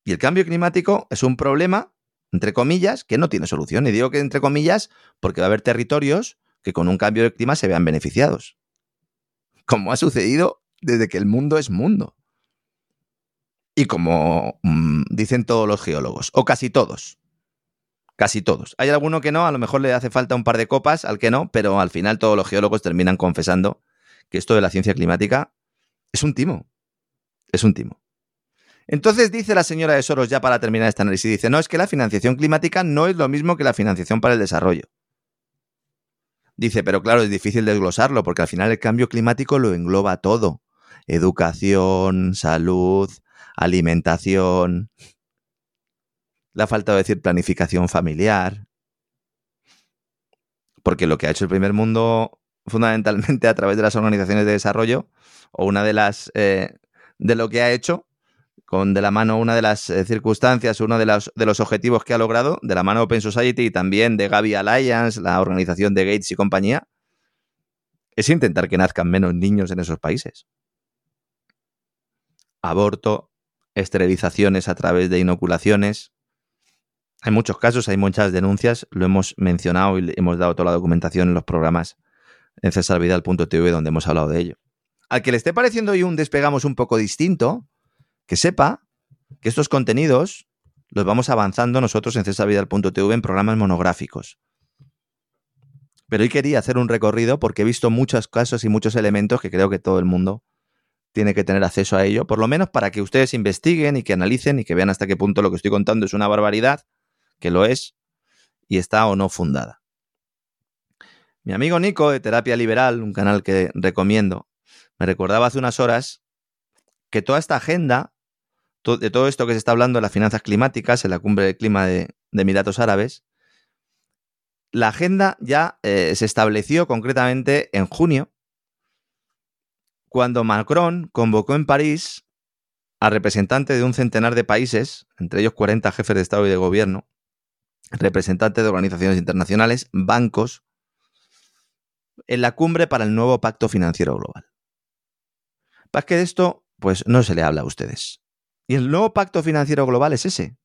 Y el cambio climático es un problema entre comillas, que no tiene solución. Y digo que entre comillas porque va a haber territorios que con un cambio de clima se vean beneficiados. Como ha sucedido desde que el mundo es mundo. Y como mm, dicen todos los geólogos, o casi todos. Casi todos. Hay alguno que no, a lo mejor le hace falta un par de copas al que no, pero al final todos los geólogos terminan confesando que esto de la ciencia climática es un timo. Es un timo. Entonces dice la señora de Soros, ya para terminar este análisis, dice, no, es que la financiación climática no es lo mismo que la financiación para el desarrollo. Dice, pero claro, es difícil desglosarlo porque al final el cambio climático lo engloba todo. Educación, salud, alimentación. Le ha faltado decir planificación familiar. Porque lo que ha hecho el primer mundo fundamentalmente a través de las organizaciones de desarrollo, o una de las eh, de lo que ha hecho con de la mano una de las eh, circunstancias, uno de los, de los objetivos que ha logrado, de la mano Open Society y también de Gavi Alliance, la organización de Gates y compañía, es intentar que nazcan menos niños en esos países. Aborto, esterilizaciones a través de inoculaciones. Hay muchos casos, hay muchas denuncias, lo hemos mencionado y hemos dado toda la documentación en los programas en cesarvidal.tv donde hemos hablado de ello. Al que le esté pareciendo hoy un despegamos un poco distinto, que sepa que estos contenidos los vamos avanzando nosotros en cesavidal.tv en programas monográficos. Pero hoy quería hacer un recorrido porque he visto muchos casos y muchos elementos que creo que todo el mundo tiene que tener acceso a ello, por lo menos para que ustedes investiguen y que analicen y que vean hasta qué punto lo que estoy contando es una barbaridad, que lo es, y está o no fundada. Mi amigo Nico de Terapia Liberal, un canal que recomiendo, me recordaba hace unas horas que toda esta agenda de todo esto que se está hablando de las finanzas climáticas en la cumbre de clima de, Emiratos Árabes, la agenda ya eh, se estableció concretamente en junio, cuando Macron convocó en París a representantes de un centenar de países, entre ellos 40 jefes de Estado y de Gobierno, representantes de organizaciones internacionales, bancos, en la cumbre para el nuevo Pacto Financiero Global. Para que de esto, pues no se le habla a ustedes. Y el nuevo pacto financiero global es ese.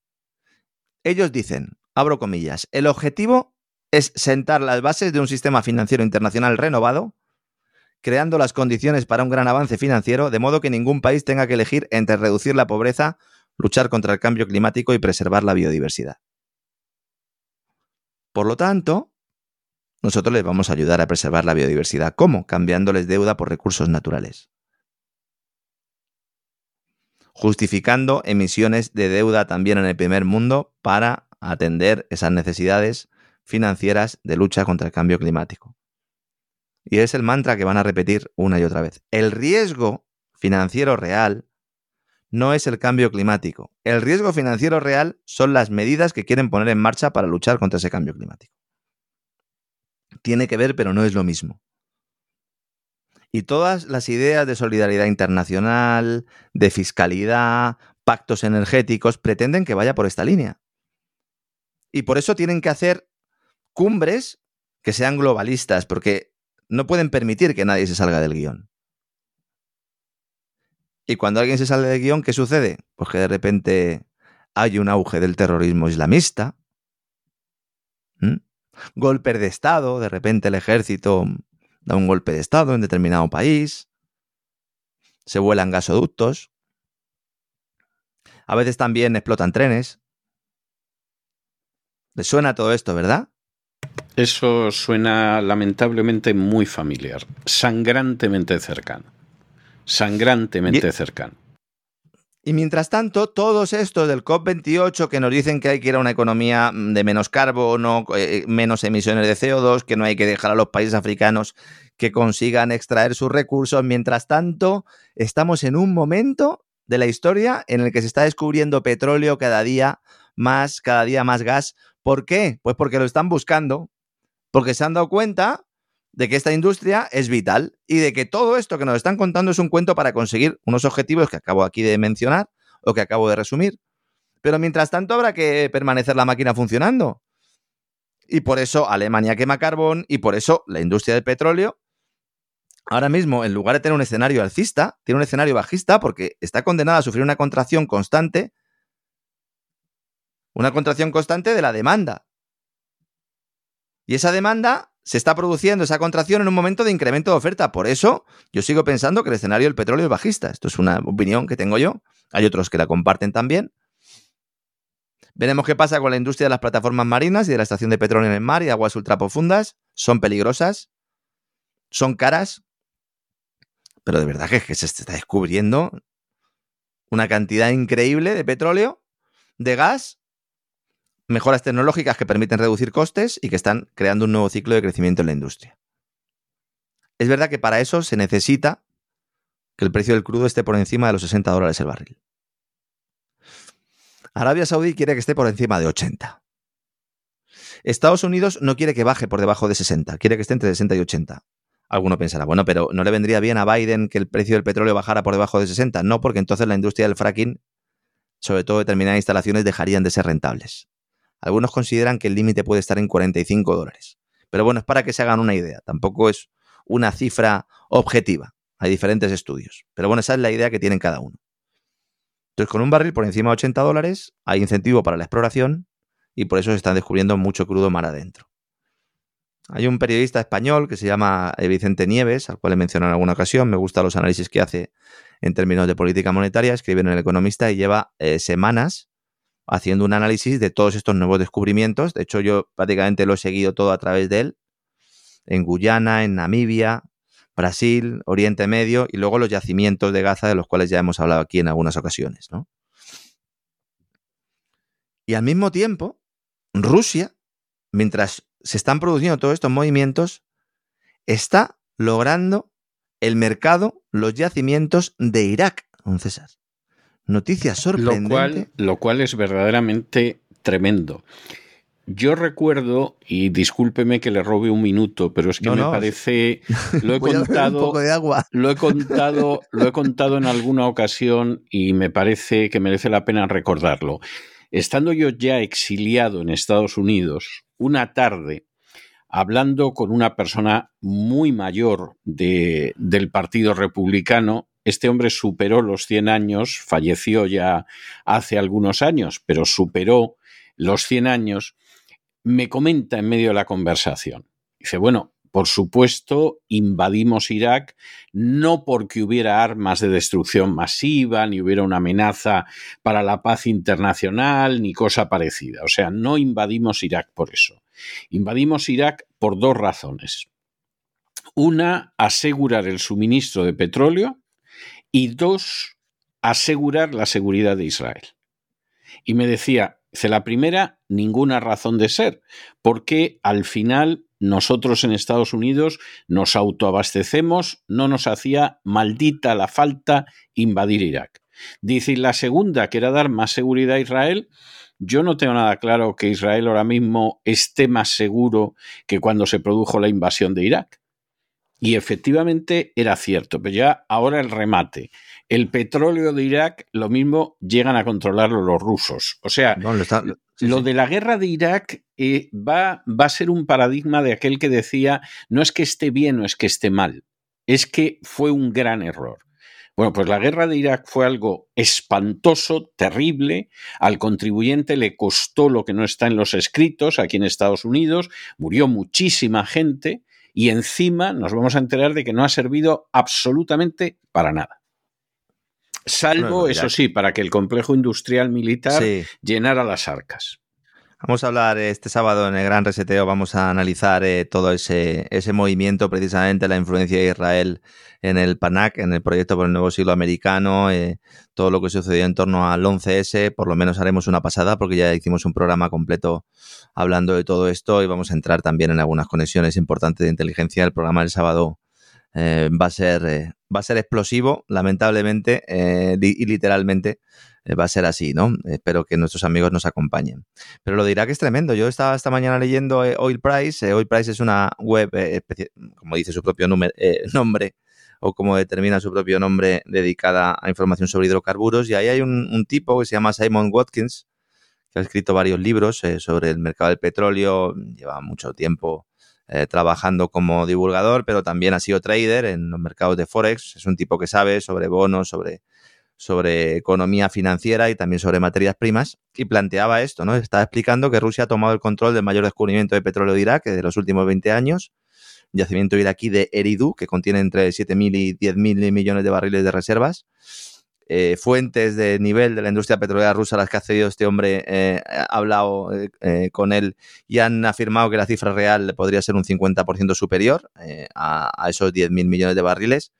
Ellos dicen, abro comillas, el objetivo es sentar las bases de un sistema financiero internacional renovado, creando las condiciones para un gran avance financiero, de modo que ningún país tenga que elegir entre reducir la pobreza, luchar contra el cambio climático y preservar la biodiversidad. Por lo tanto, nosotros les vamos a ayudar a preservar la biodiversidad. ¿Cómo? Cambiándoles deuda por recursos naturales justificando emisiones de deuda también en el primer mundo para atender esas necesidades financieras de lucha contra el cambio climático. Y es el mantra que van a repetir una y otra vez. El riesgo financiero real no es el cambio climático. El riesgo financiero real son las medidas que quieren poner en marcha para luchar contra ese cambio climático. Tiene que ver, pero no es lo mismo. Y todas las ideas de solidaridad internacional, de fiscalidad, pactos energéticos, pretenden que vaya por esta línea. Y por eso tienen que hacer cumbres que sean globalistas, porque no pueden permitir que nadie se salga del guion. Y cuando alguien se sale del guion, ¿qué sucede? Pues que de repente hay un auge del terrorismo islamista, ¿Mm? golpes de Estado, de repente el ejército da un golpe de Estado en determinado país, se vuelan gasoductos, a veces también explotan trenes. ¿Les suena todo esto, verdad? Eso suena lamentablemente muy familiar, sangrantemente cercano. Sangrantemente cercano. Y mientras tanto, todos estos del COP28 que nos dicen que hay que ir a una economía de menos carbono, eh, menos emisiones de CO2, que no hay que dejar a los países africanos que consigan extraer sus recursos, mientras tanto, estamos en un momento de la historia en el que se está descubriendo petróleo cada día más, cada día más gas. ¿Por qué? Pues porque lo están buscando, porque se han dado cuenta de que esta industria es vital y de que todo esto que nos están contando es un cuento para conseguir unos objetivos que acabo aquí de mencionar o que acabo de resumir. Pero mientras tanto habrá que permanecer la máquina funcionando. Y por eso Alemania quema carbón y por eso la industria del petróleo ahora mismo, en lugar de tener un escenario alcista, tiene un escenario bajista porque está condenada a sufrir una contracción constante, una contracción constante de la demanda. Y esa demanda se está produciendo esa contracción en un momento de incremento de oferta. Por eso yo sigo pensando que el escenario del petróleo es bajista. Esto es una opinión que tengo yo. Hay otros que la comparten también. Veremos qué pasa con la industria de las plataformas marinas y de la estación de petróleo en el mar y aguas ultraprofundas. Son peligrosas, son caras, pero de verdad que, que se está descubriendo una cantidad increíble de petróleo, de gas mejoras tecnológicas que permiten reducir costes y que están creando un nuevo ciclo de crecimiento en la industria. Es verdad que para eso se necesita que el precio del crudo esté por encima de los 60 dólares el barril. Arabia Saudí quiere que esté por encima de 80. Estados Unidos no quiere que baje por debajo de 60, quiere que esté entre 60 y 80. Alguno pensará, bueno, pero ¿no le vendría bien a Biden que el precio del petróleo bajara por debajo de 60? No, porque entonces la industria del fracking, sobre todo determinadas instalaciones, dejarían de ser rentables. Algunos consideran que el límite puede estar en 45 dólares. Pero bueno, es para que se hagan una idea. Tampoco es una cifra objetiva. Hay diferentes estudios. Pero bueno, esa es la idea que tienen cada uno. Entonces, con un barril por encima de 80 dólares, hay incentivo para la exploración y por eso se están descubriendo mucho crudo mar adentro. Hay un periodista español que se llama Vicente Nieves, al cual he mencionado en alguna ocasión. Me gustan los análisis que hace en términos de política monetaria. Escribe en El Economista y lleva eh, semanas haciendo un análisis de todos estos nuevos descubrimientos. De hecho, yo prácticamente lo he seguido todo a través de él. En Guyana, en Namibia, Brasil, Oriente Medio y luego los yacimientos de Gaza de los cuales ya hemos hablado aquí en algunas ocasiones. ¿no? Y al mismo tiempo, Rusia, mientras se están produciendo todos estos movimientos, está logrando el mercado, los yacimientos de Irak, don César. Noticia sorprendente. Lo cual, lo cual es verdaderamente tremendo. Yo recuerdo, y discúlpeme que le robe un minuto, pero es que me parece. Lo he (laughs) contado. (laughs) Lo he contado, lo he contado en alguna ocasión y me parece que merece la pena recordarlo. Estando yo ya exiliado en Estados Unidos, una tarde, hablando con una persona muy mayor de, del Partido Republicano, este hombre superó los 100 años, falleció ya hace algunos años, pero superó los 100 años, me comenta en medio de la conversación. Dice, bueno, por supuesto, invadimos Irak no porque hubiera armas de destrucción masiva, ni hubiera una amenaza para la paz internacional, ni cosa parecida. O sea, no invadimos Irak por eso. Invadimos Irak por dos razones. Una, asegurar el suministro de petróleo y dos, asegurar la seguridad de Israel. Y me decía, dice, la primera, ninguna razón de ser, porque al final nosotros en Estados Unidos nos autoabastecemos, no nos hacía maldita la falta invadir Irak. Dice, y la segunda, que era dar más seguridad a Israel, yo no tengo nada claro que Israel ahora mismo esté más seguro que cuando se produjo la invasión de Irak. Y efectivamente era cierto, pero ya ahora el remate. El petróleo de Irak, lo mismo llegan a controlarlo los rusos. O sea, lo, de la guerra de Irak eh, va, va a ser un paradigma de aquel que decía, no es que esté bien o es que esté mal, es que fue un gran error. Bueno, pues la guerra de Irak fue algo espantoso, terrible. Al contribuyente le costó lo que no está en los escritos aquí en Estados Unidos. Murió muchísima gente y encima nos vamos a enterar de que no ha servido absolutamente para nada. Salvo, eso sí, para que el complejo industrial militar llenara las arcas. Vamos a hablar este sábado en el Gran Reseteo, vamos a analizar eh, todo ese, ese movimiento, precisamente la influencia de Israel en el PANAC, en el proyecto por el nuevo siglo americano, eh, todo lo que sucedió en torno al 11S, por lo menos haremos una pasada porque ya hicimos un programa completo hablando de todo esto y vamos a entrar también en algunas conexiones importantes de inteligencia. El programa del sábado eh, va, a ser, va a ser explosivo, lamentablemente y literalmente eh, va a ser así, ¿no? Espero que nuestros amigos nos acompañen. Pero lo dirá que es tremendo. Yo estaba esta mañana leyendo eh, Oil Price. Eh, Oil Price es una web, como dice su propio (laughs) nombre, o como determina su propio nombre, dedicada a información sobre hidrocarburos. Y ahí hay un, tipo que se llama Simon Watkins, que ha escrito varios libros sobre el mercado del petróleo. Lleva mucho tiempo trabajando como divulgador, pero también ha sido trader en los mercados de Forex. Es un tipo que sabe sobre bonos, sobre sobre economía financiera y también sobre materias primas y planteaba esto, ¿no? Estaba explicando que Rusia ha tomado el control del mayor descubrimiento de petróleo de Irak de los últimos 20 años, yacimiento iraquí de Eridu, que contiene entre 7.000 y 10.000 millones de barriles de reservas. Eh, fuentes de nivel de la industria petrolera rusa a las que ha accedido este hombre eh, ha hablado eh, con él y han afirmado que la cifra real podría ser un 50% superior a, a, esos 10.000 millones de barriles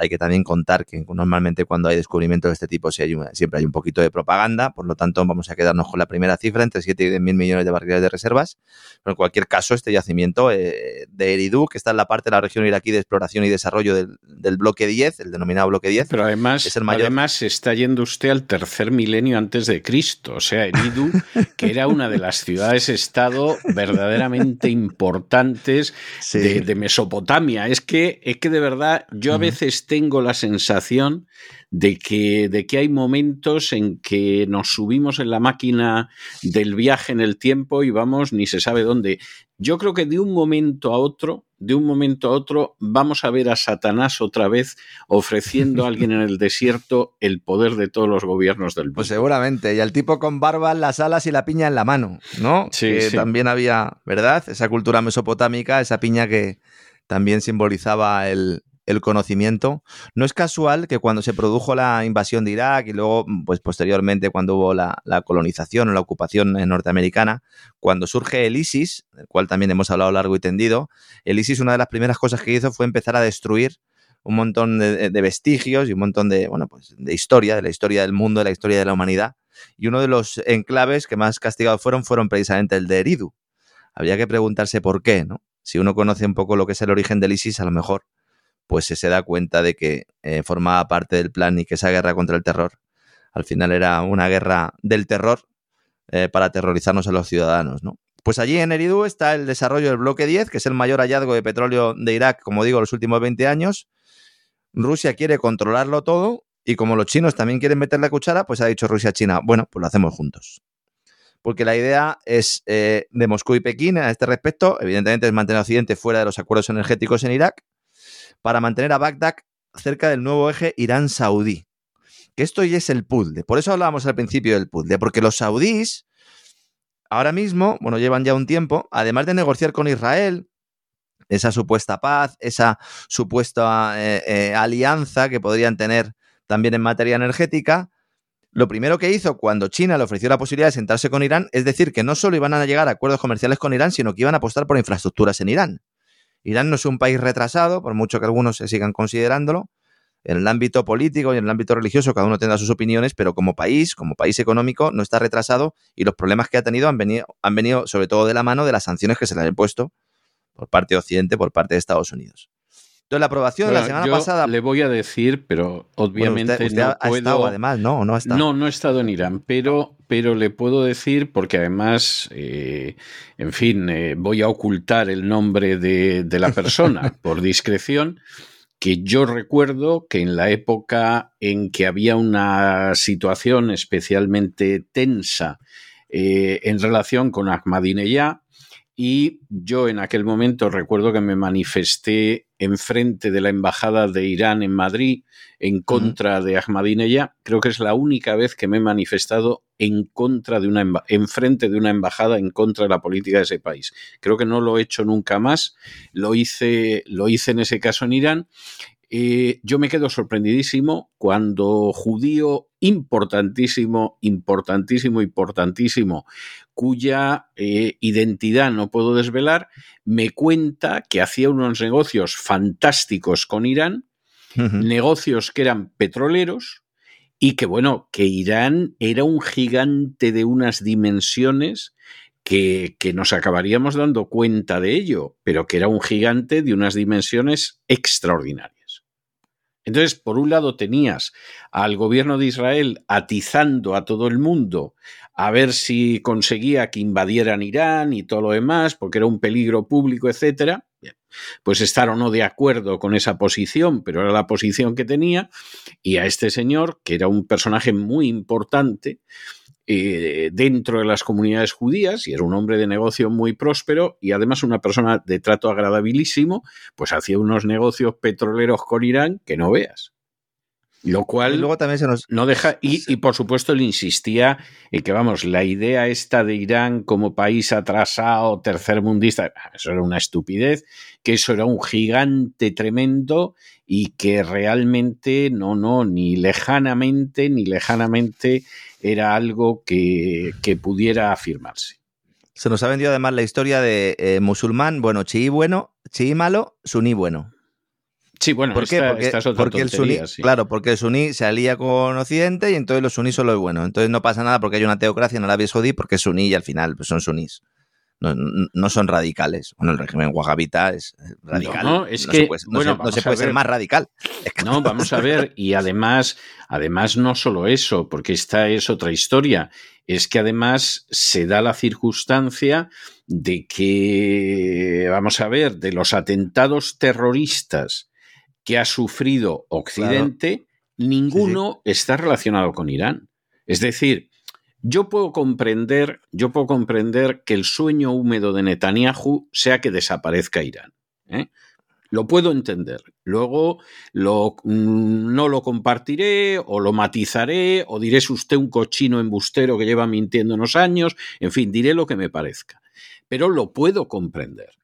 hay que también contar que normalmente cuando hay descubrimientos de este tipo siempre hay un poquito de propaganda, por lo tanto vamos a quedarnos con la primera cifra, entre 7 y 10 mil millones de barriles de reservas. Pero en cualquier caso, este yacimiento eh, de Eridu, que está en la parte de la región iraquí de exploración y desarrollo del, bloque 10, el denominado bloque 10. Pero además, es el mayor... además está yendo usted al tercer milenio antes de Cristo. O sea, Eridu, (laughs) que era una de las ciudades-estado verdaderamente importantes de, de, Mesopotamia. Es que, es que de verdad, yo a veces tengo la sensación de que, de que hay momentos en que nos subimos en la máquina del viaje en el tiempo y vamos ni se sabe dónde. Yo creo que de un momento a otro, de un momento a otro, vamos a ver a Satanás otra vez ofreciendo a alguien en el (laughs) desierto el poder de todos los gobiernos del mundo. Pues seguramente, y al tipo con barba, las alas y la piña en la mano, ¿no? Sí, que también había, ¿verdad? Esa cultura mesopotámica, esa piña que también simbolizaba el, el conocimiento. No es casual que cuando se produjo la invasión de Irak y luego, pues posteriormente cuando hubo la, colonización o la ocupación norteamericana, cuando surge el ISIS, del cual también hemos hablado largo y tendido, el ISIS una de las primeras cosas que hizo fue empezar a destruir un montón de, vestigios y un montón de, bueno, pues de historia, de la historia del mundo, de la historia de la humanidad. Y uno de los enclaves que más castigados fueron fueron precisamente el de Eridu. Habría que preguntarse por qué, ¿no? Si uno conoce un poco lo que es el origen del ISIS, a lo mejor pues se da cuenta de que eh, formaba parte del plan y que esa guerra contra el terror al final era una guerra del terror eh, para aterrorizarnos a los ciudadanos, ¿no? Pues allí en Eridu está el desarrollo del bloque 10, que es el mayor hallazgo de petróleo de Irak, como digo, los últimos 20 años. Rusia quiere controlarlo todo y como los chinos también quieren meter la cuchara, pues ha dicho Rusia-China, bueno, pues lo hacemos juntos. Porque la idea es eh, de Moscú y Pekín a este respecto, evidentemente es mantener a Occidente fuera de los acuerdos energéticos en Irak para mantener a Bagdad cerca del nuevo eje Irán-Saudí. Que esto ya es el puzzle. Por eso hablábamos al principio del puzzle, porque los saudíes ahora mismo, bueno, llevan ya un tiempo, además de negociar con Israel, esa supuesta paz, esa supuesta eh, eh, alianza que podrían tener también en materia energética, lo primero que hizo cuando China le ofreció la posibilidad de sentarse con Irán es decir que no solo iban a llegar a acuerdos comerciales con Irán, sino que iban a apostar por infraestructuras en Irán. Irán no es un país retrasado, por mucho que algunos se sigan considerándolo. En el ámbito político y en el ámbito religioso cada uno tendrá sus opiniones, pero como país, como país económico, no está retrasado y los problemas que ha tenido han venido, han venido sobre todo de la mano de las sanciones que se le han impuesto por parte de Occidente, por parte de Estados Unidos. Entonces, la aprobación de la semana pasada. Le voy a decir, pero obviamente no ha, puedo. Estado, además, no, no ha estado. No, no he estado en Irán, pero, pero le puedo decir, porque además, eh, en fin, eh, voy a ocultar el nombre de, de la persona (laughs) por discreción que yo recuerdo que en la época en que había una situación especialmente tensa eh, en relación con Ahmadinejad, y yo en aquel momento recuerdo que me manifesté enfrente de la embajada de Irán en Madrid en contra de Ahmadinejad. Creo que es la única vez que me he manifestado en contra de una enfrente de una embajada en contra de la política de ese país. Creo que no lo he hecho nunca más. Lo hice, lo hice en ese caso en Irán eh, yo me quedo sorprendidísimo cuando judío importantísimo, importantísimo, importantísimo, cuya eh, identidad no puedo desvelar, me cuenta que hacía unos negocios fantásticos con Irán, negocios que eran petroleros, y que bueno, que Irán era un gigante de unas dimensiones que, que, nos acabaríamos dando cuenta de ello, pero que era un gigante de unas dimensiones extraordinarias. Entonces, por un lado tenías al gobierno de Israel atizando a todo el mundo a ver si conseguía que invadieran Irán y todo lo demás, porque era un peligro público, etcétera. Pues estar o no de acuerdo con esa posición, pero era la posición que tenía, y a este señor, que era un personaje muy importante, eh, dentro de las comunidades judías y era un hombre de negocio muy próspero y además una persona de trato agradabilísimo, pues hacía unos negocios petroleros con Irán que no veas. Lo cual luego también se nos... no deja. Y, por supuesto, él insistía en que, vamos, la idea esta de Irán como país atrasado, tercermundista, eso era una estupidez, que eso era un gigante tremendo y que realmente no, no, ni lejanamente, ni lejanamente era algo que, pudiera afirmarse. Se nos ha vendido además la historia de eh, musulmán, bueno, chií bueno, chií malo, suní bueno. Sí, bueno, ¿Por qué? porque, el suní, claro, porque el suní se alía con Occidente y entonces los sunís son los buenos. Entonces no pasa nada porque hay una teocracia en Arabia Saudí porque es suní y al final pues son sunís. No, son radicales. Bueno, el régimen wahhabita es radical. No, es que no se, puede ser más radical. no, vamos a ver. Y (laughs) además, además no solo eso, porque esta es otra historia. Es que además se da la circunstancia de que, vamos a ver, de los atentados terroristas que ha sufrido Occidente, ninguno está relacionado con Irán. Es decir, yo puedo comprender, yo puedo comprender que el sueño húmedo de Netanyahu sea que desaparezca Irán. ¿eh? Lo puedo entender. Luego lo, mm, no lo compartiré o lo matizaré o diré es usted un cochino embustero que lleva mintiendo unos años. En fin, diré lo que me parezca. Pero lo puedo comprender.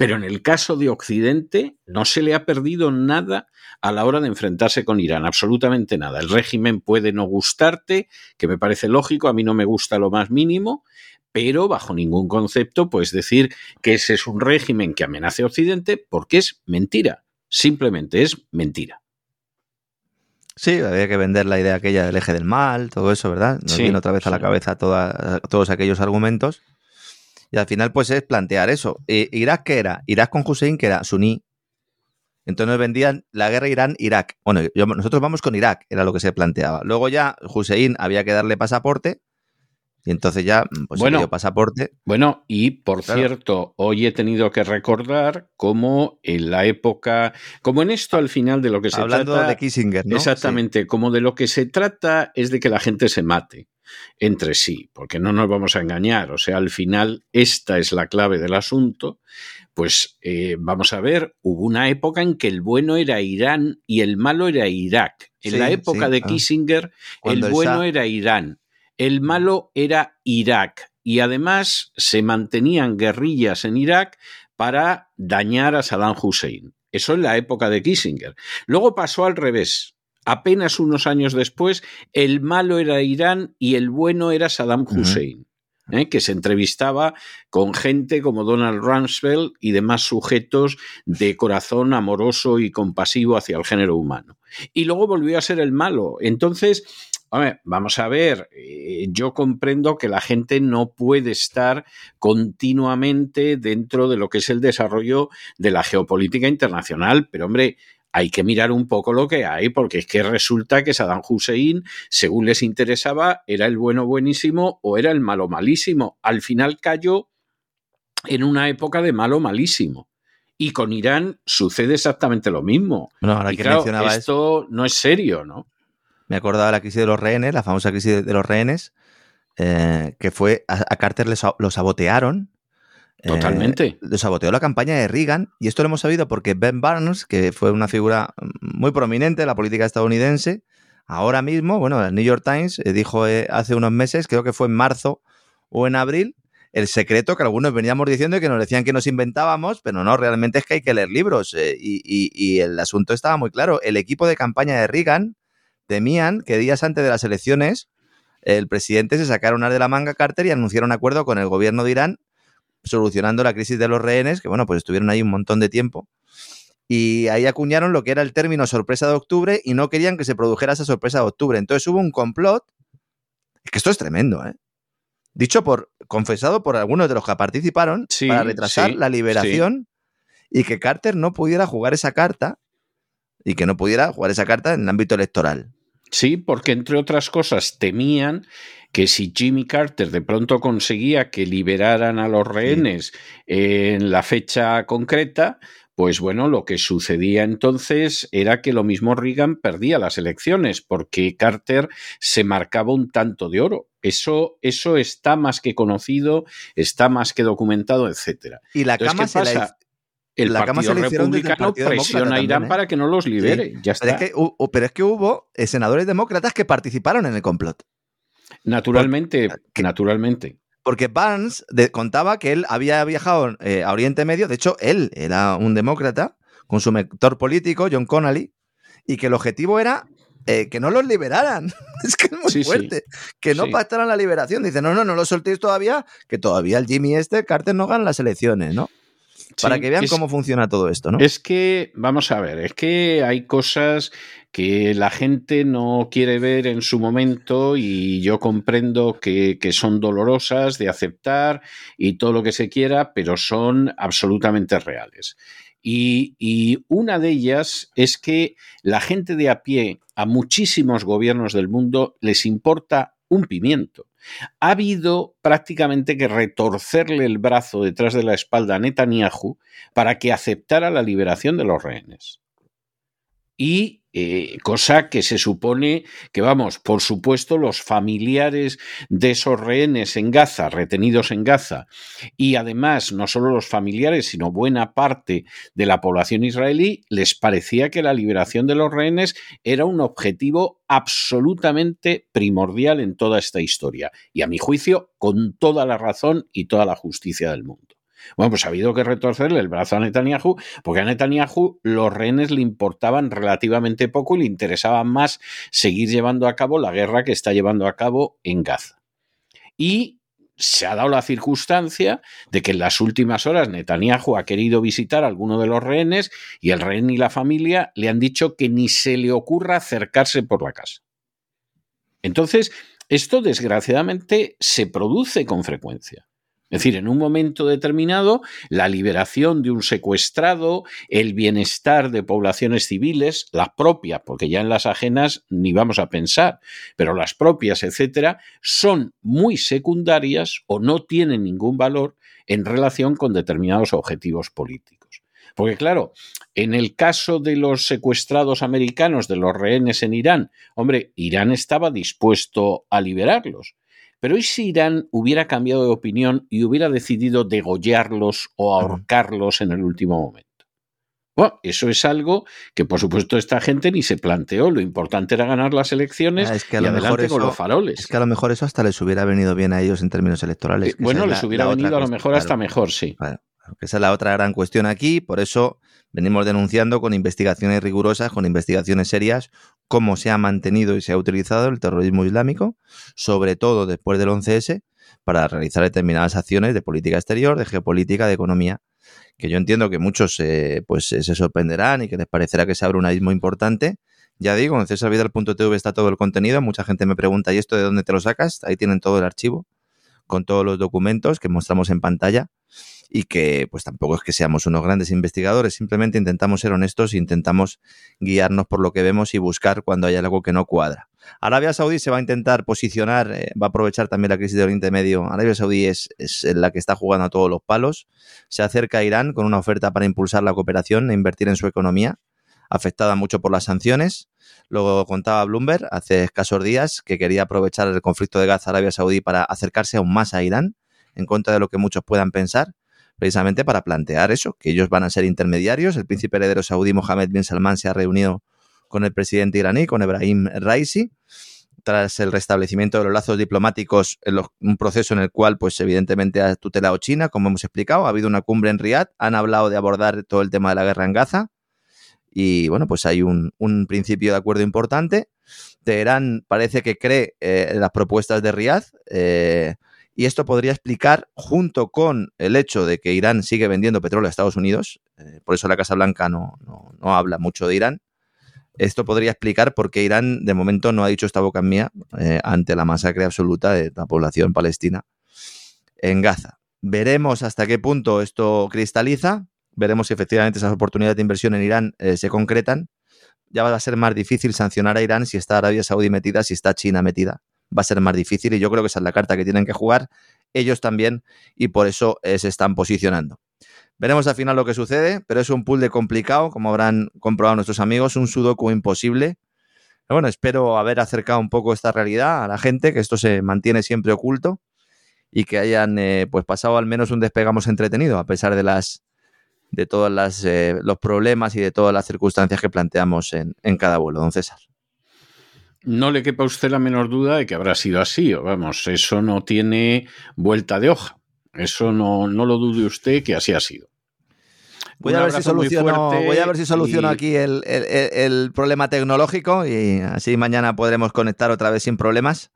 Pero en el caso de Occidente no se le ha perdido nada a la hora de enfrentarse con Irán, absolutamente nada. El régimen puede no gustarte, que me parece lógico, a mí no me gusta lo más mínimo, pero bajo ningún concepto puedes decir que ese es un régimen que amenace a Occidente porque es mentira, simplemente es mentira. Sí, había que vender la idea aquella del eje del mal, todo eso, ¿verdad? Nos viene otra vez a la cabeza todos aquellos argumentos. Y al final, pues es plantear eso. Eh, ¿Irak qué era? Irak con Hussein, que era suní. Entonces vendían la guerra Irán-Irak. Bueno, nosotros vamos con Irak, era lo que se planteaba. Luego ya Hussein había que darle pasaporte. Y entonces ya, pues bueno, dio pasaporte. Bueno, y por cierto, hoy he tenido que recordar cómo en la época, como en esto al final de lo que se trata. Hablando de Kissinger, ¿no? Exactamente, como de lo que se trata es de que la gente se mate entre sí, porque no nos vamos a engañar, o sea, al final esta es la clave del asunto, pues eh, vamos a ver, hubo una época en que el bueno era Irán y el malo era Irak. En la época de ah. Kissinger, el bueno era Irán, el malo era Irak, y además se mantenían guerrillas en Irak para dañar a Saddam Hussein. Eso en la época de Kissinger. Luego pasó al revés. Apenas unos años después, el malo era Irán y el bueno era Saddam Hussein. ¿eh? que se entrevistaba con gente como Donald Rumsfeld y demás sujetos de corazón amoroso y compasivo hacia el género humano. Y luego volvió a ser el malo. Entonces, Hombre, vamos a ver, eh, yo comprendo que la gente no puede estar continuamente dentro de lo que es el desarrollo de la geopolítica internacional, pero hombre, hay que mirar un poco lo que hay, porque es que resulta que Saddam Hussein, según les interesaba, era el bueno buenísimo o era el malo malísimo. Al final cayó en una época de malo malísimo. Y con Irán sucede exactamente lo mismo. No, ahora Y que claro, mencionaba esto no es serio, ¿no? Me acordaba de la crisis de los rehenes, la famosa crisis de- los rehenes, eh, que fue a, a Carter le lo sabotearon. Eh, Totalmente. lo saboteó la campaña de Reagan y esto lo hemos sabido porque Ben Barnes, que fue una figura muy prominente en la política estadounidense, ahora mismo, bueno, el New York Times eh, dijo eh, hace unos meses, creo que fue en marzo o en abril, el secreto que algunos veníamos diciendo y que nos decían que nos inventábamos, pero no, realmente es que hay que leer libros eh, y, el asunto estaba muy claro. El equipo de campaña de Reagan temían que días antes de las elecciones el presidente se sacara unas de la manga Carter y anunciara un acuerdo con el gobierno de Irán solucionando la crisis de los rehenes, que bueno, pues estuvieron ahí un montón de tiempo. Y ahí acuñaron lo que era el término sorpresa de octubre y no querían que se produjera esa sorpresa de octubre. Entonces hubo un complot. Es que esto es tremendo, ¿eh? Dicho por, confesado por algunos de los que participaron Sí, para retrasar sí, la liberación y que Carter no pudiera jugar esa carta y que no pudiera jugar esa carta en el ámbito electoral. Sí, porque entre otras cosas temían que si Jimmy Carter de pronto conseguía que liberaran a los rehenes en la fecha concreta, pues bueno, lo que sucedía entonces era que lo mismo Reagan perdía las elecciones, porque Carter se marcaba un tanto de oro. Eso, eso está más que conocido, está más que documentado, etcétera. Y la Entonces, cama ¿qué se la? El la cama Partido se la hicieron desde el Republicano Partido presiona a Irán también, ¿eh? para que no los libere. Ya está. Pero es, que, hu- pero es que hubo senadores demócratas que participaron en el complot. Naturalmente, que- naturalmente. Porque Barnes de- contaba que él había viajado eh, a Oriente Medio, de hecho, él era un demócrata con su mentor político, John Connolly, y que el objetivo era eh, que no los liberaran. (laughs) es que es muy Sí, sí. fuerte. Que no Sí. pactaran la liberación. Dice, no, no, no lo soltéis todavía, que todavía el Jimmy este, Carter no gana las elecciones, ¿no? Para que vean es- cómo funciona todo esto, ¿no? Es que, vamos a ver, es que hay cosas que la gente no quiere ver en su momento y yo comprendo que, que son dolorosas de aceptar y todo lo que se quiera, pero son absolutamente reales. Y, y una de ellas es que la gente de a pie, a muchísimos gobiernos del mundo, les importa un pimiento. Ha habido prácticamente que retorcerle el brazo detrás de la espalda a Netanyahu para que aceptara la liberación de los rehenes. Y eh, cosa que se supone que, vamos, por supuesto, los familiares de esos rehenes en Gaza, retenidos en Gaza, y además no solo los familiares, sino buena parte de la población israelí, les parecía que la liberación de los rehenes era un objetivo absolutamente primordial en toda esta historia. Y a mi juicio, con toda la razón y toda la justicia del mundo. Bueno, pues ha habido que retorcerle el brazo a Netanyahu, porque a Netanyahu los rehenes le importaban relativamente poco y le interesaba más seguir llevando a cabo la guerra que está llevando a cabo en Gaza. Y se ha dado la circunstancia de que en las últimas horas Netanyahu ha querido visitar a alguno de los rehenes y el rehén y la familia le han dicho que ni se le ocurra acercarse por la casa. Entonces, esto desgraciadamente se produce con frecuencia. Es decir, en un momento determinado, la liberación de un secuestrado, el bienestar de poblaciones civiles, las propias, porque ya en las ajenas ni vamos a pensar, pero las propias, etcétera, son muy secundarias o no tienen ningún valor en relación con determinados objetivos políticos. Porque claro, en el caso de los secuestrados americanos, de los rehenes en Irán, hombre, Irán estaba dispuesto a liberarlos. Pero ¿y si Irán hubiera cambiado de opinión y hubiera decidido degollarlos o ahorcarlos en el último momento? Bueno, eso es algo que por supuesto esta gente ni se planteó. Lo importante era ganar las elecciones Ah, es que a y lo mejor adelante con los faroles. Es que a lo mejor eso hasta les hubiera venido bien a ellos en términos electorales. Eh, bueno, les la- hubiera la venido a lo mejor claro. hasta mejor, sí. Esa es la otra gran cuestión aquí, por eso venimos denunciando con investigaciones rigurosas, con investigaciones serias, cómo se ha mantenido y se ha utilizado el terrorismo islámico, sobre todo después del 11S, para realizar determinadas acciones de política exterior, de geopolítica, de economía, que yo entiendo que muchos eh, pues, eh, se sorprenderán y que les parecerá que se abre un abismo importante, Ya digo, en cesarvidal.tv está todo el contenido. Mucha gente me pregunta, ¿y esto de dónde te lo sacas? Ahí tienen todo el archivo con todos los documentos que mostramos en pantalla y que pues tampoco es que seamos unos grandes investigadores, simplemente intentamos ser honestos e intentamos guiarnos por lo que vemos y buscar cuando hay algo que no cuadra. Arabia Saudí se va a intentar posicionar, eh, va a aprovechar también la crisis de Oriente Medio. Arabia Saudí es, es, la que está jugando a todos los palos. Se acerca a Irán con una oferta para impulsar la cooperación e invertir en su economía, afectada mucho por las sanciones. Luego contaba Bloomberg hace escasos días que quería aprovechar el conflicto de Gaza-Arabia Saudí para acercarse aún más a Irán, en contra de lo que muchos puedan pensar precisamente para plantear eso, que ellos van a ser intermediarios. El príncipe heredero saudí Mohammed bin Salman se ha reunido con el presidente iraní, con Ebrahim Raisi, tras el restablecimiento de los lazos diplomáticos, en un proceso en el cual, pues evidentemente ha tutelado China, como hemos explicado. Ha habido una cumbre en Riyadh, han hablado de abordar todo el tema de la guerra en Gaza. Y bueno, pues hay un, principio de acuerdo importante. Teherán parece que cree eh, las propuestas de Riyadh. Eh, y esto podría explicar, junto con el hecho de que Irán sigue vendiendo petróleo a Estados Unidos, eh, por eso la Casa Blanca no, no, habla mucho de Irán, esto podría explicar por qué Irán de momento no ha dicho esta boca mía eh, ante la masacre absoluta de la población palestina en Gaza. Veremos hasta qué punto esto cristaliza, veremos si efectivamente esas oportunidades de inversión en Irán eh, se concretan. Ya va a ser más difícil sancionar a Irán si está Arabia Saudí metida, si está China metida va a ser más difícil y yo creo que esa es la carta que tienen que jugar ellos también y por eso eh, se están posicionando. Veremos al final lo que sucede, pero es un pool de complicado, como habrán comprobado nuestros amigos, un sudoku imposible. Bueno, espero haber acercado un poco esta realidad a la gente, que esto se mantiene siempre oculto y que hayan eh, pues pasado al menos un despegamos entretenido, a pesar de las de todos eh, los problemas y de todas las circunstancias que planteamos en, en cada vuelo, don César. No le quepa a usted la menor duda de que habrá sido así. Vamos, eso no tiene vuelta de hoja. Eso no, no lo dude usted que así ha sido. Voy a, ver si soluciono, voy a ver si soluciono aquí el, el, problema tecnológico y así mañana podremos conectar otra vez sin problemas.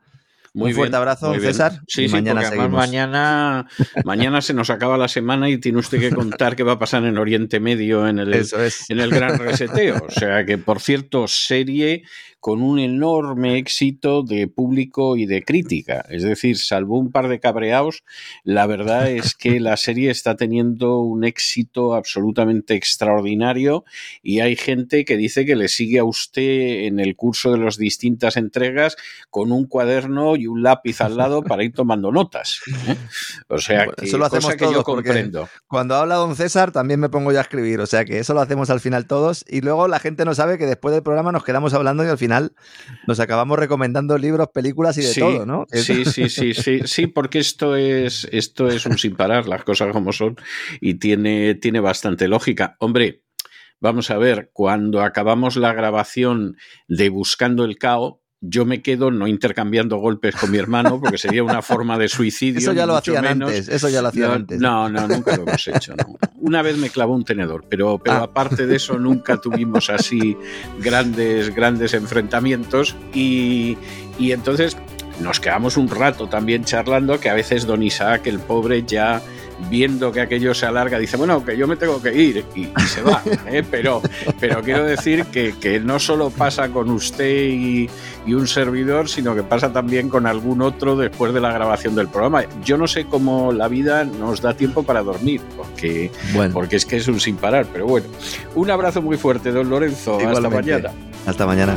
Muy Un fuerte abrazo, César. Sí, sí, mañana mañana, mañana se nos acaba la semana y tiene usted que contar qué va a pasar en Oriente Medio en el, en el gran reseteo. O sea que, por cierto, serie con un enorme éxito de público y de crítica. Es decir, salvo un par de cabreados, la verdad es que la serie está teniendo un éxito absolutamente extraordinario y hay gente que dice que le sigue a usted en el curso de las distintas entregas con un cuaderno y un lápiz al lado para ir tomando notas. ¿eh? O sea, que, eso lo hacemos que yo comprendo. Cuando habla don César también me pongo ya a escribir, o sea que eso lo hacemos al final todos y luego la gente no sabe que después del programa nos quedamos hablando y al final nos acabamos recomendando libros, películas y de todo, ¿no? Sí, sí, sí, sí, sí, porque esto es, esto es un sin parar, las cosas como son, y tiene, tiene bastante lógica. Hombre, vamos a ver, cuando acabamos la grabación de Buscando el Cao, yo me quedo no intercambiando golpes con mi hermano porque sería una forma de (laughs) suicidio. Eso ya lo hacían antes, eso ya lo hacían no, antes. No, no, nunca lo hemos hecho. Una vez me clavó un tenedor, pero, pero ah. aparte de eso nunca tuvimos así grandes, grandes enfrentamientos y, y entonces nos quedamos un rato también charlando que a veces don Isaac, el pobre, ya viendo que aquello se alarga, dice, bueno, que yo me tengo que ir y, se va. ¿eh? Pero, pero quiero decir que, no solo pasa con usted y, un servidor, sino que pasa también con algún otro después de la grabación del programa. Yo no sé cómo la vida nos da tiempo para dormir, porque, porque es que es un sin parar. Pero bueno, un abrazo muy fuerte, don Lorenzo. Hasta mañana. Hasta mañana.